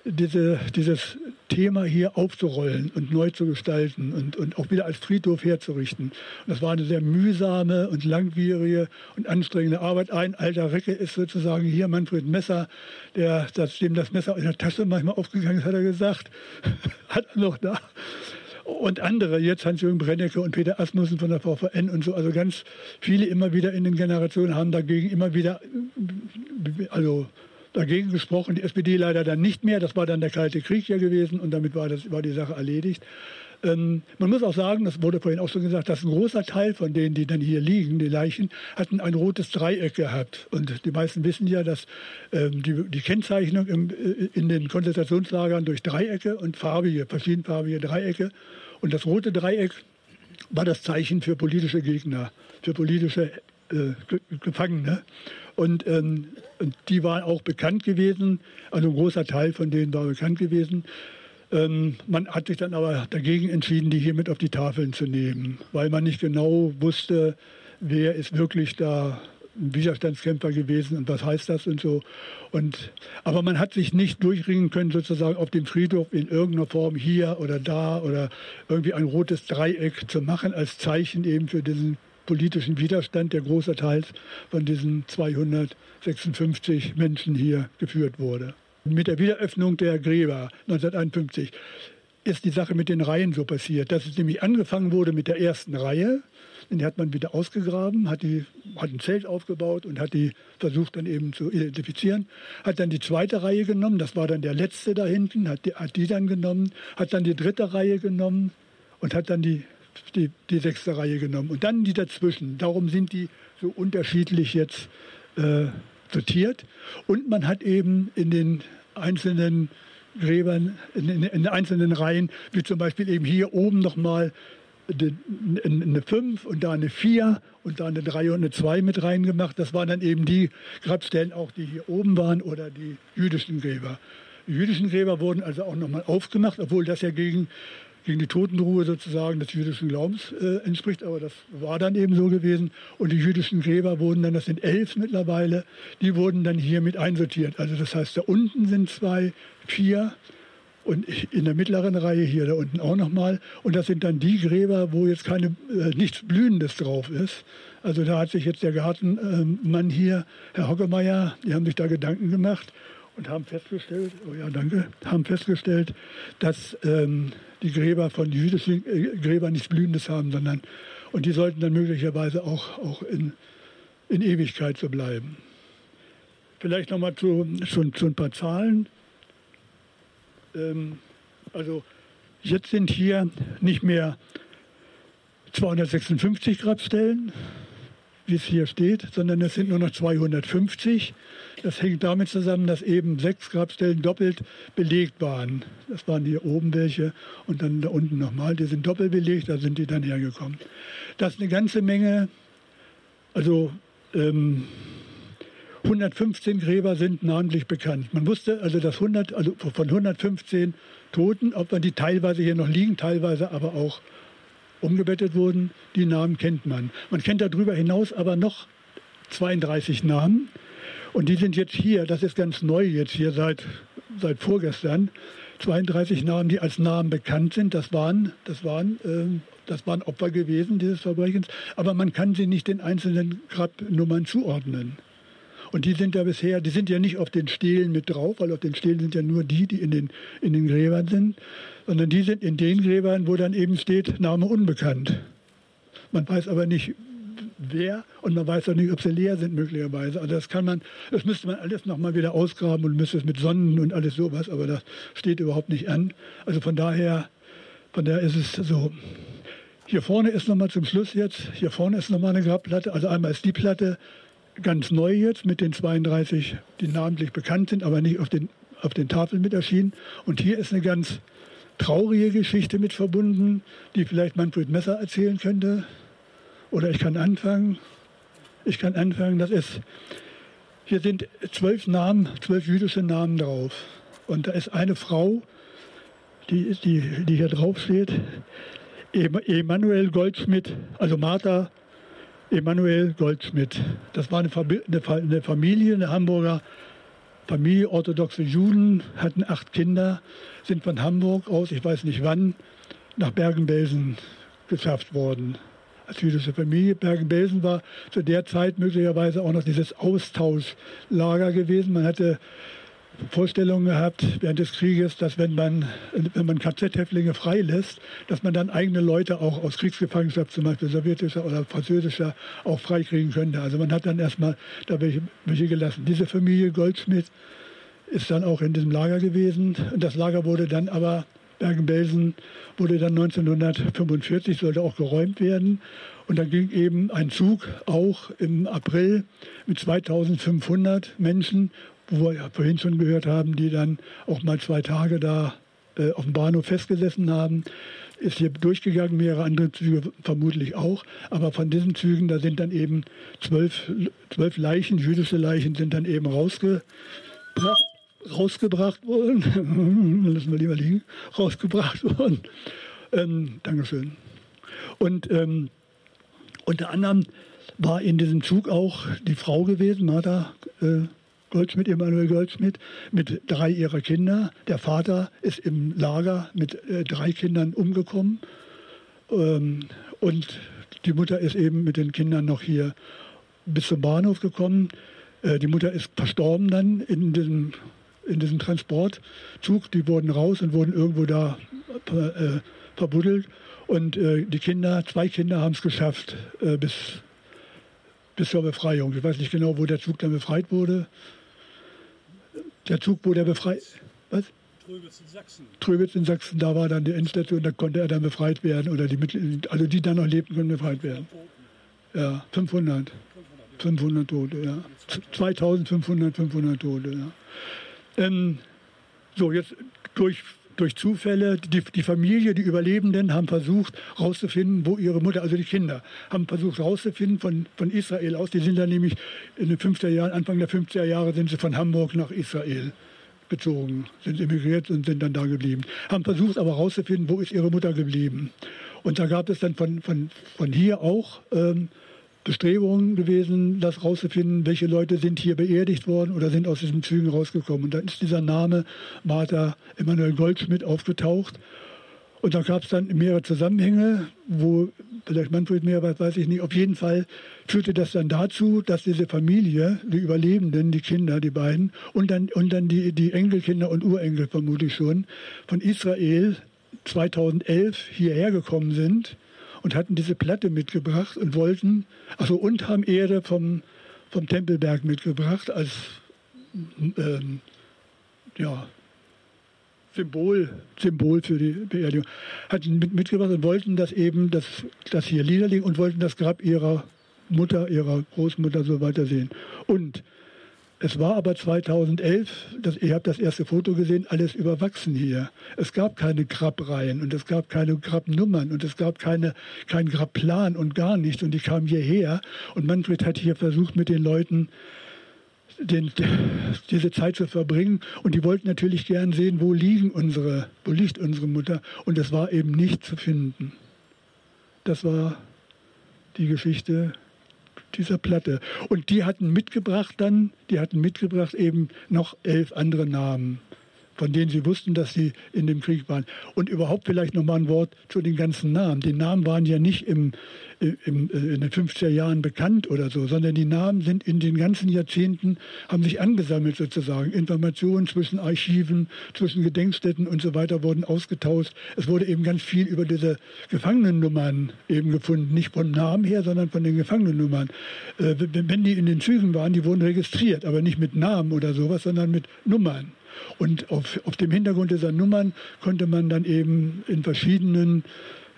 diese, dieses Thema hier aufzurollen und neu zu gestalten und, und auch wieder als Friedhof herzurichten. Und das war eine sehr mühsame und langwierige und anstrengende Arbeit. Ein alter Recke ist sozusagen hier Manfred Messer, der, dem das Messer in der Tasche manchmal aufgegangen ist, hat er gesagt, (laughs) hat er noch da und andere, jetzt Hans-Jürgen Brennecke und Peter Asmussen von der VVN und so, also ganz viele immer wieder in den Generationen haben dagegen immer wieder, also dagegen gesprochen. Die SPD leider dann nicht mehr, das war dann der Kalte Krieg ja gewesen und damit war, das, war die Sache erledigt. Ähm, man muss auch sagen, das wurde vorhin auch schon gesagt, dass ein großer Teil von denen, die dann hier liegen, die Leichen, hatten ein rotes Dreieck gehabt. Und die meisten wissen ja, dass ähm, die, die, Kennzeichnung im, äh, in den Konzentrationslagern durch Dreiecke und farbige, verschiedenfarbige Dreiecke. Und das rote Dreieck war das Zeichen für politische Gegner, für politische äh, Gefangene. Und, ähm, und die waren auch bekannt gewesen, also ein großer Teil von denen war bekannt gewesen. Ähm, man hat sich dann aber dagegen entschieden, die hier mit auf die Tafeln zu nehmen, weil man nicht genau wusste, wer ist wirklich da ein Widerstandskämpfer gewesen und was heißt das und so. Und, aber man hat sich nicht durchringen können, sozusagen auf dem Friedhof in irgendeiner Form hier oder da oder irgendwie ein rotes Dreieck zu machen als Zeichen eben für diesen politischen Widerstand, der großer Teil von diesen 256 Menschen hier geführt wurde. Mit der Wiederöffnung der Gräber 1951 ist die Sache mit den Reihen so passiert, dass es nämlich angefangen wurde mit der ersten Reihe. Die hat man wieder ausgegraben, hat, die, hat ein Zelt aufgebaut und hat die versucht dann eben zu identifizieren. Hat dann die zweite Reihe genommen, das war dann der letzte da hinten, hat die, hat die dann genommen, hat dann die dritte Reihe genommen und hat dann die, die, die sechste Reihe genommen. Und dann die dazwischen. Darum sind die so unterschiedlich jetzt äh, sortiert. Und man hat eben in den einzelnen Gräbern, in, in, in einzelnen Reihen, wie zum Beispiel eben hier oben nochmal eine 5 und da eine 4 und da eine 3 und eine 2 mit reingemacht. Das waren dann eben die Grabstellen auch, die hier oben waren oder die jüdischen Gräber. Die jüdischen Gräber wurden also auch nochmal aufgemacht, obwohl das ja gegen gegen die Totenruhe sozusagen des jüdischen Glaubens äh, entspricht. Aber das war dann eben so gewesen. Und die jüdischen Gräber wurden dann, das sind elf mittlerweile, die wurden dann hier mit einsortiert. Also das heißt, da unten sind zwei, vier und in der mittleren Reihe hier da unten auch nochmal. Und das sind dann die Gräber, wo jetzt keine, äh, nichts Blühendes drauf ist. Also da hat sich jetzt der Gartenmann hier, Herr Hockemeyer, die haben sich da Gedanken gemacht und haben festgestellt, oh ja, danke, haben festgestellt, dass ähm, die Gräber von jüdischen äh, Gräbern nichts Blühendes haben, sondern und die sollten dann möglicherweise auch, auch in, in Ewigkeit so bleiben. Vielleicht nochmal zu, zu, zu ein paar Zahlen. Ähm, also jetzt sind hier nicht mehr 256 Grabstellen, wie es hier steht, sondern es sind nur noch 250. Das hängt damit zusammen, dass eben sechs Grabstellen doppelt belegt waren. Das waren hier oben welche und dann da unten nochmal. Die sind doppelt belegt, da sind die dann hergekommen. Das ist eine ganze Menge, also ähm, 115 Gräber sind namentlich bekannt. Man wusste also, dass 100, also von 115 Toten, ob man die teilweise hier noch liegen, teilweise aber auch umgebettet wurden, die Namen kennt man. Man kennt darüber hinaus aber noch 32 Namen. Und die sind jetzt hier, das ist ganz neu jetzt hier seit, seit vorgestern. 32 Namen, die als Namen bekannt sind. Das waren, das waren, äh, das waren Opfer gewesen dieses Verbrechens. Aber man kann sie nicht den einzelnen Grabnummern zuordnen. Und die sind ja bisher, die sind ja nicht auf den Stelen mit drauf, weil auf den Stelen sind ja nur die, die in den, in den Gräbern sind, sondern die sind in den Gräbern, wo dann eben steht, Name unbekannt. Man weiß aber nicht, wer und man weiß auch nicht, ob sie leer sind möglicherweise. Also das kann man, das müsste man alles nochmal wieder ausgraben und müsste es mit Sonnen und alles sowas, aber das steht überhaupt nicht an. Also von daher, von daher ist es so. Hier vorne ist nochmal zum Schluss jetzt, hier vorne ist nochmal eine Grabplatte. Also einmal ist die Platte ganz neu jetzt mit den 32, die namentlich bekannt sind, aber nicht auf den, auf den Tafeln mit erschienen. Und hier ist eine ganz traurige Geschichte mit verbunden, die vielleicht Manfred Messer erzählen könnte. Oder ich kann anfangen. Ich kann anfangen, das ist, hier sind zwölf Namen, zwölf jüdische Namen drauf. Und da ist eine Frau, die, die, die hier drauf steht, Emanuel Goldschmidt, also Martha Emanuel Goldschmidt. Das war eine, eine Familie, eine Hamburger Familie, orthodoxe Juden, hatten acht Kinder, sind von Hamburg aus, ich weiß nicht wann, nach Bergen-Belsen geschafft worden als jüdische Familie. Bergen-Belsen war zu der Zeit möglicherweise auch noch dieses Austauschlager gewesen. Man hatte Vorstellungen gehabt während des Krieges, dass wenn man, wenn man KZ-Häftlinge freilässt, dass man dann eigene Leute auch aus Kriegsgefangenschaft, zum Beispiel sowjetischer oder französischer, auch freikriegen könnte. Also man hat dann erstmal da welche, welche gelassen. Diese Familie Goldschmidt ist dann auch in diesem Lager gewesen. Und das Lager wurde dann aber Bergen-Belsen wurde dann 1945, sollte auch geräumt werden. Und dann ging eben ein Zug auch im April mit 2500 Menschen, wo wir ja vorhin schon gehört haben, die dann auch mal zwei Tage da äh, auf dem Bahnhof festgesessen haben. Ist hier durchgegangen, mehrere andere Züge vermutlich auch. Aber von diesen Zügen, da sind dann eben zwölf, zwölf Leichen, jüdische Leichen, sind dann eben rausgebracht rausgebracht worden, (laughs) lassen wir lieber liegen, rausgebracht worden. Ähm, Dankeschön. Und ähm, unter anderem war in diesem Zug auch die Frau gewesen, Martha äh, Goldschmidt, Emanuel Goldschmidt, mit drei ihrer Kinder. Der Vater ist im Lager mit äh, drei Kindern umgekommen. Ähm, und die Mutter ist eben mit den Kindern noch hier bis zum Bahnhof gekommen. Äh, die Mutter ist verstorben dann in diesem in diesem Transportzug, die wurden raus und wurden irgendwo da äh, verbuddelt. Und äh, die Kinder, zwei Kinder haben es geschafft äh, bis, bis zur Befreiung. Ich weiß nicht genau, wo der Zug dann befreit wurde. Der Zug, wo der befreit. Was? Tröbitz in Sachsen. Tröbitz in Sachsen, da war dann die Endstation, da konnte er dann befreit werden. Oder die, also die dann noch lebten, können befreit werden. Ja, 500. 500 Tote, ja. 2500, 500 Tote, ja. Ähm, so, jetzt durch, durch Zufälle, die, die Familie, die Überlebenden haben versucht herauszufinden, wo ihre Mutter, also die Kinder, haben versucht herauszufinden von, von Israel aus. Die sind dann nämlich in den 50er Jahren, Anfang der 50er Jahre sind sie von Hamburg nach Israel bezogen, sind emigriert und sind dann da geblieben. Haben versucht aber herauszufinden, wo ist ihre Mutter geblieben. Und da gab es dann von, von, von hier auch ähm, Bestrebungen gewesen, das rauszufinden, welche Leute sind hier beerdigt worden oder sind aus diesen Zügen rausgekommen. Und dann ist dieser Name Martha Emanuel Goldschmidt aufgetaucht. Und da gab es dann mehrere Zusammenhänge, wo vielleicht Manfred mehr weiß, weiß ich nicht. Auf jeden Fall führte das dann dazu, dass diese Familie, die Überlebenden, die Kinder, die beiden, und dann, und dann die, die Enkelkinder und Urenkel vermutlich schon, von Israel 2011 hierher gekommen sind und hatten diese Platte mitgebracht und wollten, also und haben Erde vom, vom Tempelberg mitgebracht als ähm, ja, Symbol, Symbol für die Beerdigung. Hatten mit, mitgebracht und wollten das eben, das, das hier niederlegen und wollten das Grab ihrer Mutter, ihrer Großmutter so weiter sehen. Und es war aber 2011, das, ihr habt das erste Foto gesehen, alles überwachsen hier. Es gab keine Grabreihen und es gab keine Grabnummern und es gab keine, keinen Grabplan und gar nichts. Und die kamen hierher und Manfred hat hier versucht, mit den Leuten den, diese Zeit zu verbringen. Und die wollten natürlich gern sehen, wo liegen unsere, wo liegt unsere Mutter. Und es war eben nicht zu finden. Das war die Geschichte dieser Platte. Und die hatten mitgebracht dann, die hatten mitgebracht eben noch elf andere Namen. Von denen sie wussten, dass sie in dem Krieg waren. Und überhaupt vielleicht noch mal ein Wort zu den ganzen Namen. Die Namen waren ja nicht im, im, äh, in den 50er Jahren bekannt oder so, sondern die Namen sind in den ganzen Jahrzehnten, haben sich angesammelt sozusagen. Informationen zwischen Archiven, zwischen Gedenkstätten und so weiter wurden ausgetauscht. Es wurde eben ganz viel über diese Gefangenennummern eben gefunden, nicht von Namen her, sondern von den Gefangenennummern. Äh, wenn die in den Zügen waren, die wurden registriert, aber nicht mit Namen oder sowas, sondern mit Nummern. Und auf, auf dem Hintergrund dieser Nummern konnte man dann eben in verschiedenen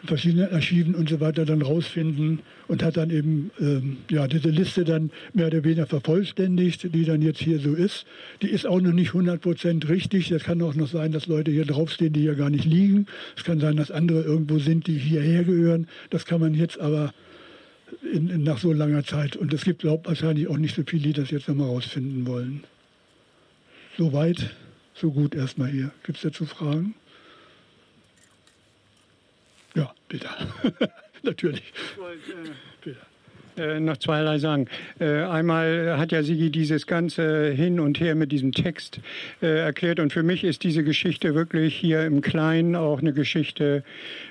verschiedenen Archiven und so weiter dann rausfinden und hat dann eben ähm, ja, diese Liste dann mehr oder weniger vervollständigt, die dann jetzt hier so ist. Die ist auch noch nicht 100% richtig. Das kann auch noch sein, dass Leute hier draufstehen, die hier gar nicht liegen. Es kann sein, dass andere irgendwo sind, die hierher gehören. Das kann man jetzt aber in, in, nach so langer Zeit. Und es gibt, glaube wahrscheinlich auch nicht so viele, die das jetzt nochmal rausfinden wollen. Soweit, so gut erstmal hier. Gibt es dazu Fragen? Ja, bitte. (laughs) Natürlich. Bitte. Äh, noch zweierlei sagen. Äh, einmal hat ja Sigi dieses ganze Hin und Her mit diesem Text äh, erklärt und für mich ist diese Geschichte wirklich hier im Kleinen auch eine Geschichte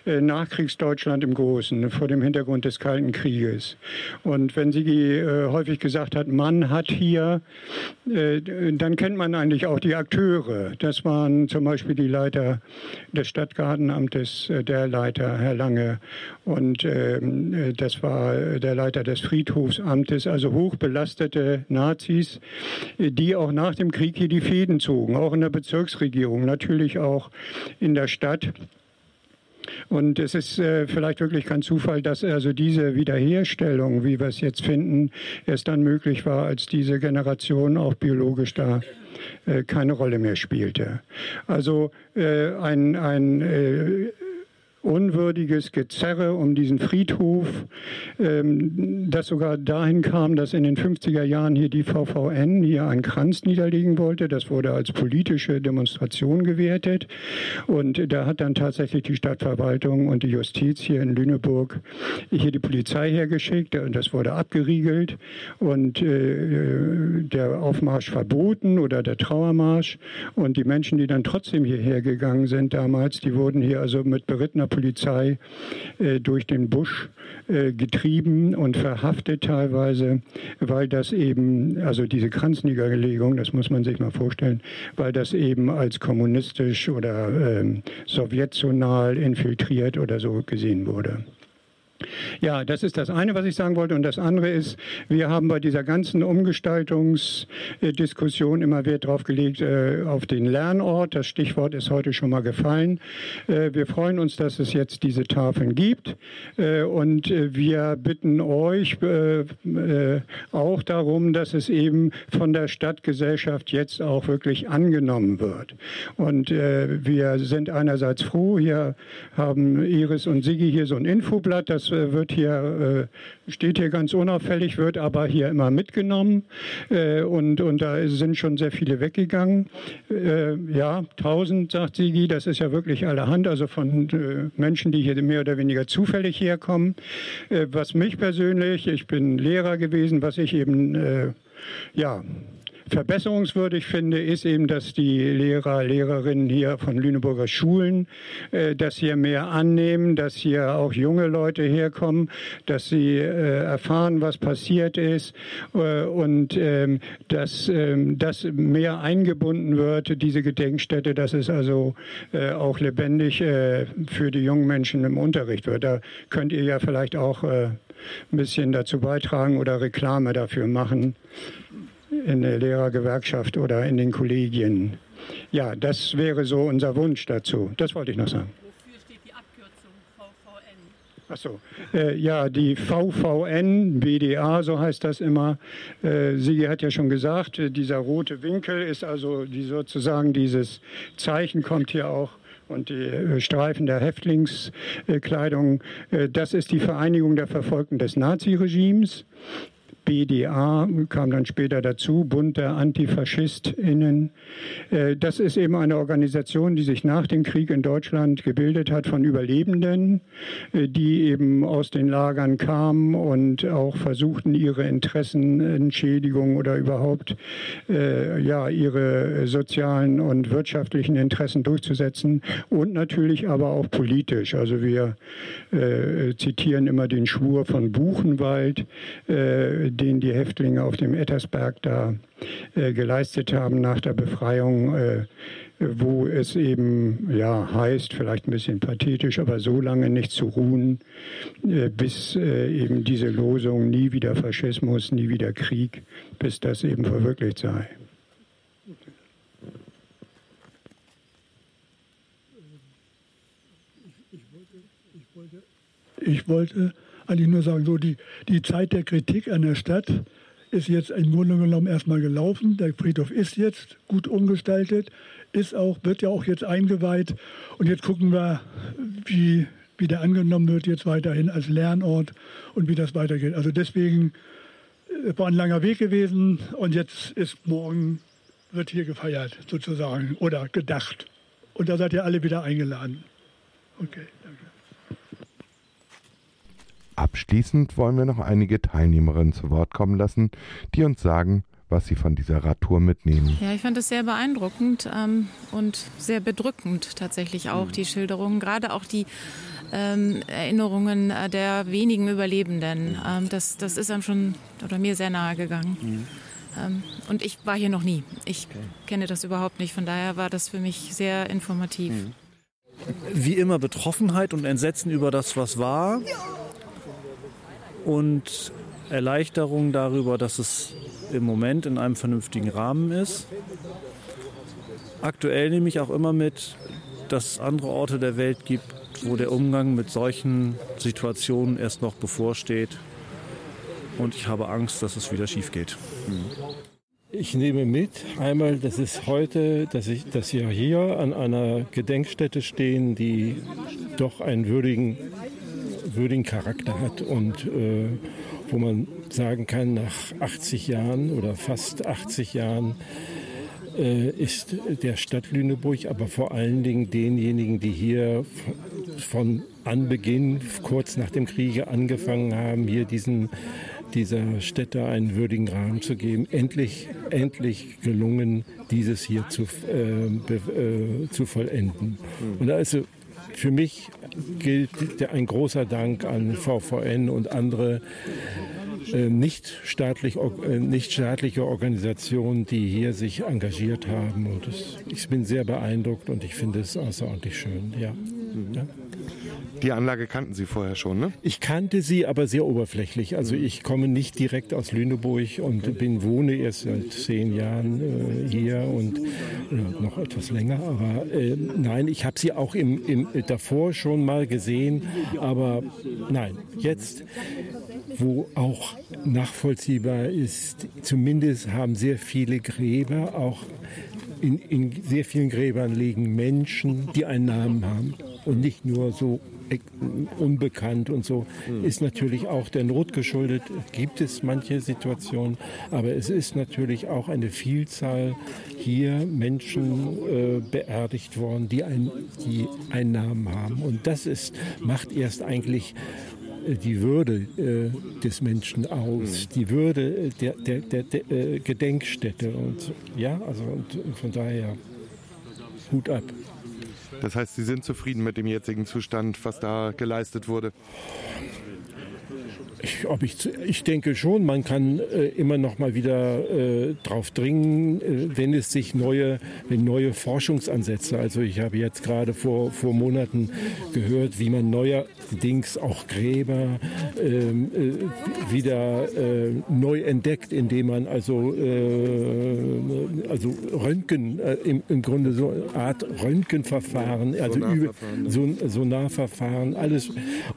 äh, Nachkriegsdeutschland im Großen, vor dem Hintergrund des Kalten Krieges. Und wenn Sigi äh, häufig gesagt hat, man hat hier, äh, dann kennt man eigentlich auch die Akteure. Das waren zum Beispiel die Leiter des Stadtgartenamtes, der Leiter, Herr Lange, und ähm, das war der Leiter des des Friedhofsamtes, also hochbelastete Nazis, die auch nach dem Krieg hier die Fäden zogen, auch in der Bezirksregierung, natürlich auch in der Stadt. Und es ist äh, vielleicht wirklich kein Zufall, dass also diese Wiederherstellung, wie wir es jetzt finden, erst dann möglich war, als diese Generation auch biologisch da äh, keine Rolle mehr spielte. Also äh, ein, ein äh, unwürdiges Gezerre um diesen Friedhof, ähm, das sogar dahin kam, dass in den 50er Jahren hier die VVN hier einen Kranz niederlegen wollte. Das wurde als politische Demonstration gewertet. Und da hat dann tatsächlich die Stadtverwaltung und die Justiz hier in Lüneburg hier die Polizei hergeschickt. Das wurde abgeriegelt und äh, der Aufmarsch verboten oder der Trauermarsch. Und die Menschen, die dann trotzdem hierher gegangen sind damals, die wurden hier also mit berittener Polizei äh, durch den Busch äh, getrieben und verhaftet teilweise, weil das eben, also diese Kranzniederlegung, das muss man sich mal vorstellen, weil das eben als kommunistisch oder ähm, sowjetzonal infiltriert oder so gesehen wurde. Ja, das ist das eine, was ich sagen wollte. Und das andere ist, wir haben bei dieser ganzen Umgestaltungsdiskussion immer Wert darauf gelegt, äh, auf den Lernort. Das Stichwort ist heute schon mal gefallen. Äh, wir freuen uns, dass es jetzt diese Tafeln gibt. Äh, und wir bitten euch auch darum, dass es eben von der Stadtgesellschaft jetzt auch wirklich angenommen wird. Und wir sind einerseits froh, hier haben Iris und Sigi hier so ein Infoblatt, das wird hier, äh, steht hier ganz unauffällig, wird aber hier immer mitgenommen. Äh, und, und da sind schon sehr viele weggegangen. ja, 1000, sagt Sigi, das ist ja wirklich allerhand, also von Menschen, die hier mehr oder weniger zufällig herkommen. was mich persönlich, ich bin Lehrer gewesen, was ich eben, ja, verbesserungswürdig finde, ist eben, dass die Lehrer, Lehrerinnen hier von Lüneburger Schulen äh, das hier mehr annehmen, dass hier auch junge Leute herkommen, dass sie äh, erfahren, was passiert ist äh, und ähm, dass ähm, das mehr eingebunden wird, diese Gedenkstätte, dass es also äh, auch lebendig äh, für die jungen Menschen im Unterricht wird. Da könnt ihr ja vielleicht auch äh, ein bisschen dazu beitragen oder Reklame dafür machen in der Lehrergewerkschaft oder in den Kollegien. Ja, das wäre so unser Wunsch dazu. Das wollte ich noch sagen. Wofür steht die Abkürzung VVN? Achso, äh, ja, die VVN, BDA, so heißt das immer. Äh, Sigi hat ja schon gesagt, äh, dieser rote Winkel ist also die, sozusagen dieses Zeichen kommt hier auch und die äh, Streifen der Häftlingskleidung. Äh, das ist die Vereinigung der Verfolgten des Naziregimes. BDA kam dann später dazu, Bund der AntifaschistInnen. Äh, das ist eben eine Organisation, die sich nach dem Krieg in Deutschland gebildet hat von Überlebenden, äh, die eben aus den Lagern kamen und auch versuchten, ihre Interessenentschädigung oder überhaupt äh, ja, ihre sozialen und wirtschaftlichen Interessen durchzusetzen und natürlich aber auch politisch. Also wir äh, zitieren immer den Schwur von Buchenwald, äh, den die Häftlinge auf dem Ettersberg da äh, geleistet haben nach der Befreiung, äh, wo es eben ja heißt, vielleicht ein bisschen pathetisch, aber so lange nicht zu ruhen, äh, bis äh, eben diese Losung nie wieder Faschismus, nie wieder Krieg, bis das eben verwirklicht sei. Ich wollte eigentlich nur sagen, so die, die Zeit der Kritik an der Stadt ist jetzt im Grunde genommen erstmal gelaufen. Der Friedhof ist jetzt gut umgestaltet, ist auch, wird ja auch jetzt eingeweiht. Und jetzt gucken wir, wie, wie der angenommen wird jetzt weiterhin als Lernort und wie das weitergeht. Also deswegen äh, war ein langer Weg gewesen und jetzt ist morgen, wird hier gefeiert sozusagen oder gedacht. Und da seid ihr alle wieder eingeladen. Okay. Abschließend wollen wir noch einige Teilnehmerinnen zu Wort kommen lassen, die uns sagen, was sie von dieser Radtour mitnehmen. Ja, ich fand es sehr beeindruckend ähm, und sehr bedrückend tatsächlich auch, mhm. die Schilderungen, gerade auch die ähm, Erinnerungen äh, der wenigen Überlebenden. Ähm, das, das ist einem schon oder mir sehr nahe gegangen. Mhm. Ähm, und ich war hier noch nie. Ich okay. kenne das überhaupt nicht. Von daher war das für mich sehr informativ. Mhm. Wie immer Betroffenheit und Entsetzen über das, was war und Erleichterung darüber, dass es im Moment in einem vernünftigen Rahmen ist. Aktuell nehme ich auch immer mit, dass es andere Orte der Welt gibt, wo der Umgang mit solchen Situationen erst noch bevorsteht. Und ich habe Angst, dass es wieder schief geht. Ich nehme mit, einmal, dass es heute, dass, ich, dass wir hier an einer Gedenkstätte stehen, die doch einen würdigen würdigen Charakter hat und äh, wo man sagen kann, nach 80 Jahren oder fast 80 Jahren äh, ist der Stadt Lüneburg, aber vor allen Dingen denjenigen, die hier von Anbeginn, kurz nach dem Kriege angefangen haben, hier diesen dieser Städte einen würdigen Rahmen zu geben. Endlich, endlich gelungen, dieses hier zu, äh, äh, zu vollenden. Und da ist für mich gilt ein großer Dank an VVN und andere äh, nicht, staatlich, äh, nicht staatliche Organisationen, die hier sich engagiert haben. Und das, ich bin sehr beeindruckt und ich finde es außerordentlich schön. Ja. Mhm. ja. Die Anlage kannten Sie vorher schon, ne? Ich kannte sie, aber sehr oberflächlich. Also mhm. ich komme nicht direkt aus Lüneburg und bin, wohne erst seit zehn Jahren äh, hier und äh, noch etwas länger. Aber äh, nein, ich habe sie auch im, im, davor schon mal gesehen. Aber nein, jetzt, wo auch nachvollziehbar ist, zumindest haben sehr viele Gräber auch in, in, sehr vielen Gräbern liegen Menschen, die einen Namen haben und nicht nur so unbekannt und so, mhm. ist natürlich auch der Not geschuldet. Gibt es manche Situationen, aber es ist natürlich auch eine Vielzahl hier Menschen äh, beerdigt worden, die, ein, die einen Namen haben. Und das ist, macht erst eigentlich äh, die Würde äh, des Menschen aus, mhm. die Würde äh, der, der, der, der äh, Gedenkstätte. Und ja, also und von daher Hut ab. Das heißt, Sie sind zufrieden mit dem jetzigen Zustand, was da geleistet wurde? Ich, ob ich, ich denke schon, man kann äh, immer noch mal wieder äh, drauf dringen, äh, wenn es sich neue, wenn neue Forschungsansätze, also ich habe jetzt gerade vor, vor Monaten gehört, wie man neuerdings auch Gräber ähm, äh, wieder äh, neu entdeckt, indem man also äh, also Röntgen, im, im Grunde so eine Art Röntgenverfahren, also Sonarverfahren, über so, Sonarverfahren, alles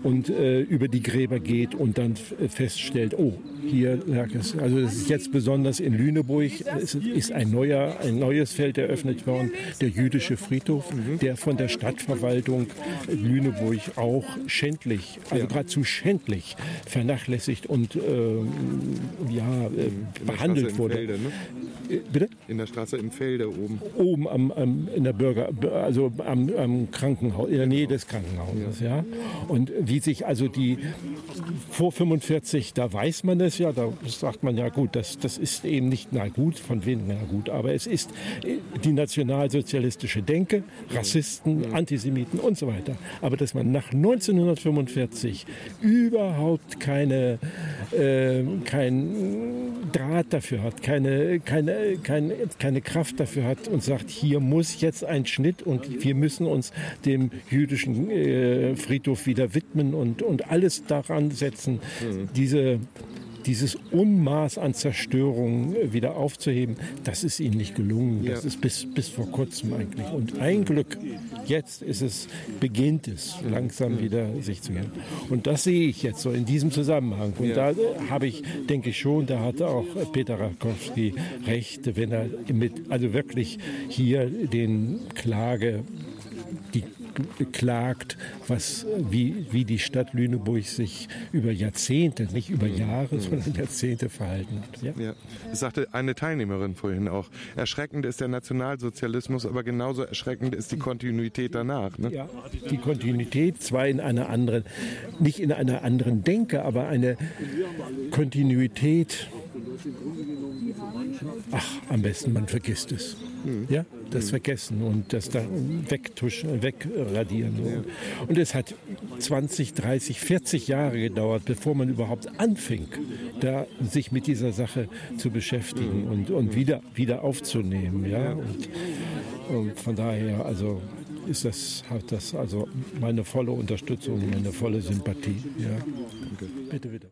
und über die Gräber geht und dann feststellt, oh, hier lag es. Also das ist jetzt besonders in Lüneburg, es ist ein, neuer, ein neues Feld eröffnet worden, der jüdische Friedhof, der von der Stadtverwaltung Lüneburg auch schändlich, also geradezu schändlich vernachlässigt und äh, ja, äh, behandelt wurde. Felde, ne? Bitte? In der Straße im Felde oben. Oben am, am, in der Bürger, also am, am Krankenhaus, in der Nähe des Krankenhauses, ja. ja. Und wie sich also die vor 45, da weiß man es ja, da sagt man ja gut, das, das ist eben nicht, na gut, von wem, na gut, aber es ist die nationalsozialistische Denke, Rassisten, Antisemiten und so weiter. Aber dass man nach 1945 überhaupt keine, äh, kein Draht dafür hat, keine, keine keine, keine Kraft dafür hat und sagt, hier muss jetzt ein Schnitt und wir müssen uns dem jüdischen äh, Friedhof wieder widmen und, und alles daran setzen, mhm. diese dieses Unmaß an Zerstörung wieder aufzuheben, das ist ihnen nicht gelungen. Das ja. ist bis, bis vor kurzem eigentlich. Und ein Glück, jetzt ist es, beginnt es langsam wieder sich zu geben. Und das sehe ich jetzt so in diesem Zusammenhang. Und ja. da habe ich, denke ich schon, da hat auch Peter Rakowski recht, wenn er mit, also wirklich hier den Klage die beklagt, was, wie, wie die Stadt Lüneburg sich über Jahrzehnte, nicht über Jahre, sondern Jahrzehnte verhalten hat. Ja? Ja. Das sagte eine Teilnehmerin vorhin auch. Erschreckend ist der Nationalsozialismus, aber genauso erschreckend ist die Kontinuität danach. Ne? Ja, die Kontinuität zwar in einer anderen, nicht in einer anderen Denke, aber eine Kontinuität. Ach, am besten man vergisst es. Hm. Ja, das hm. Vergessen und das da wegtuschen, wegradieren. Ja. Und es hat 20, 30, 40 Jahre gedauert, bevor man überhaupt anfing, da sich mit dieser Sache zu beschäftigen hm. und, und wieder, wieder aufzunehmen. Ja? Und, und von daher, also ist das, hat das also meine volle Unterstützung, meine volle Sympathie. Ja. Bitte, bitte.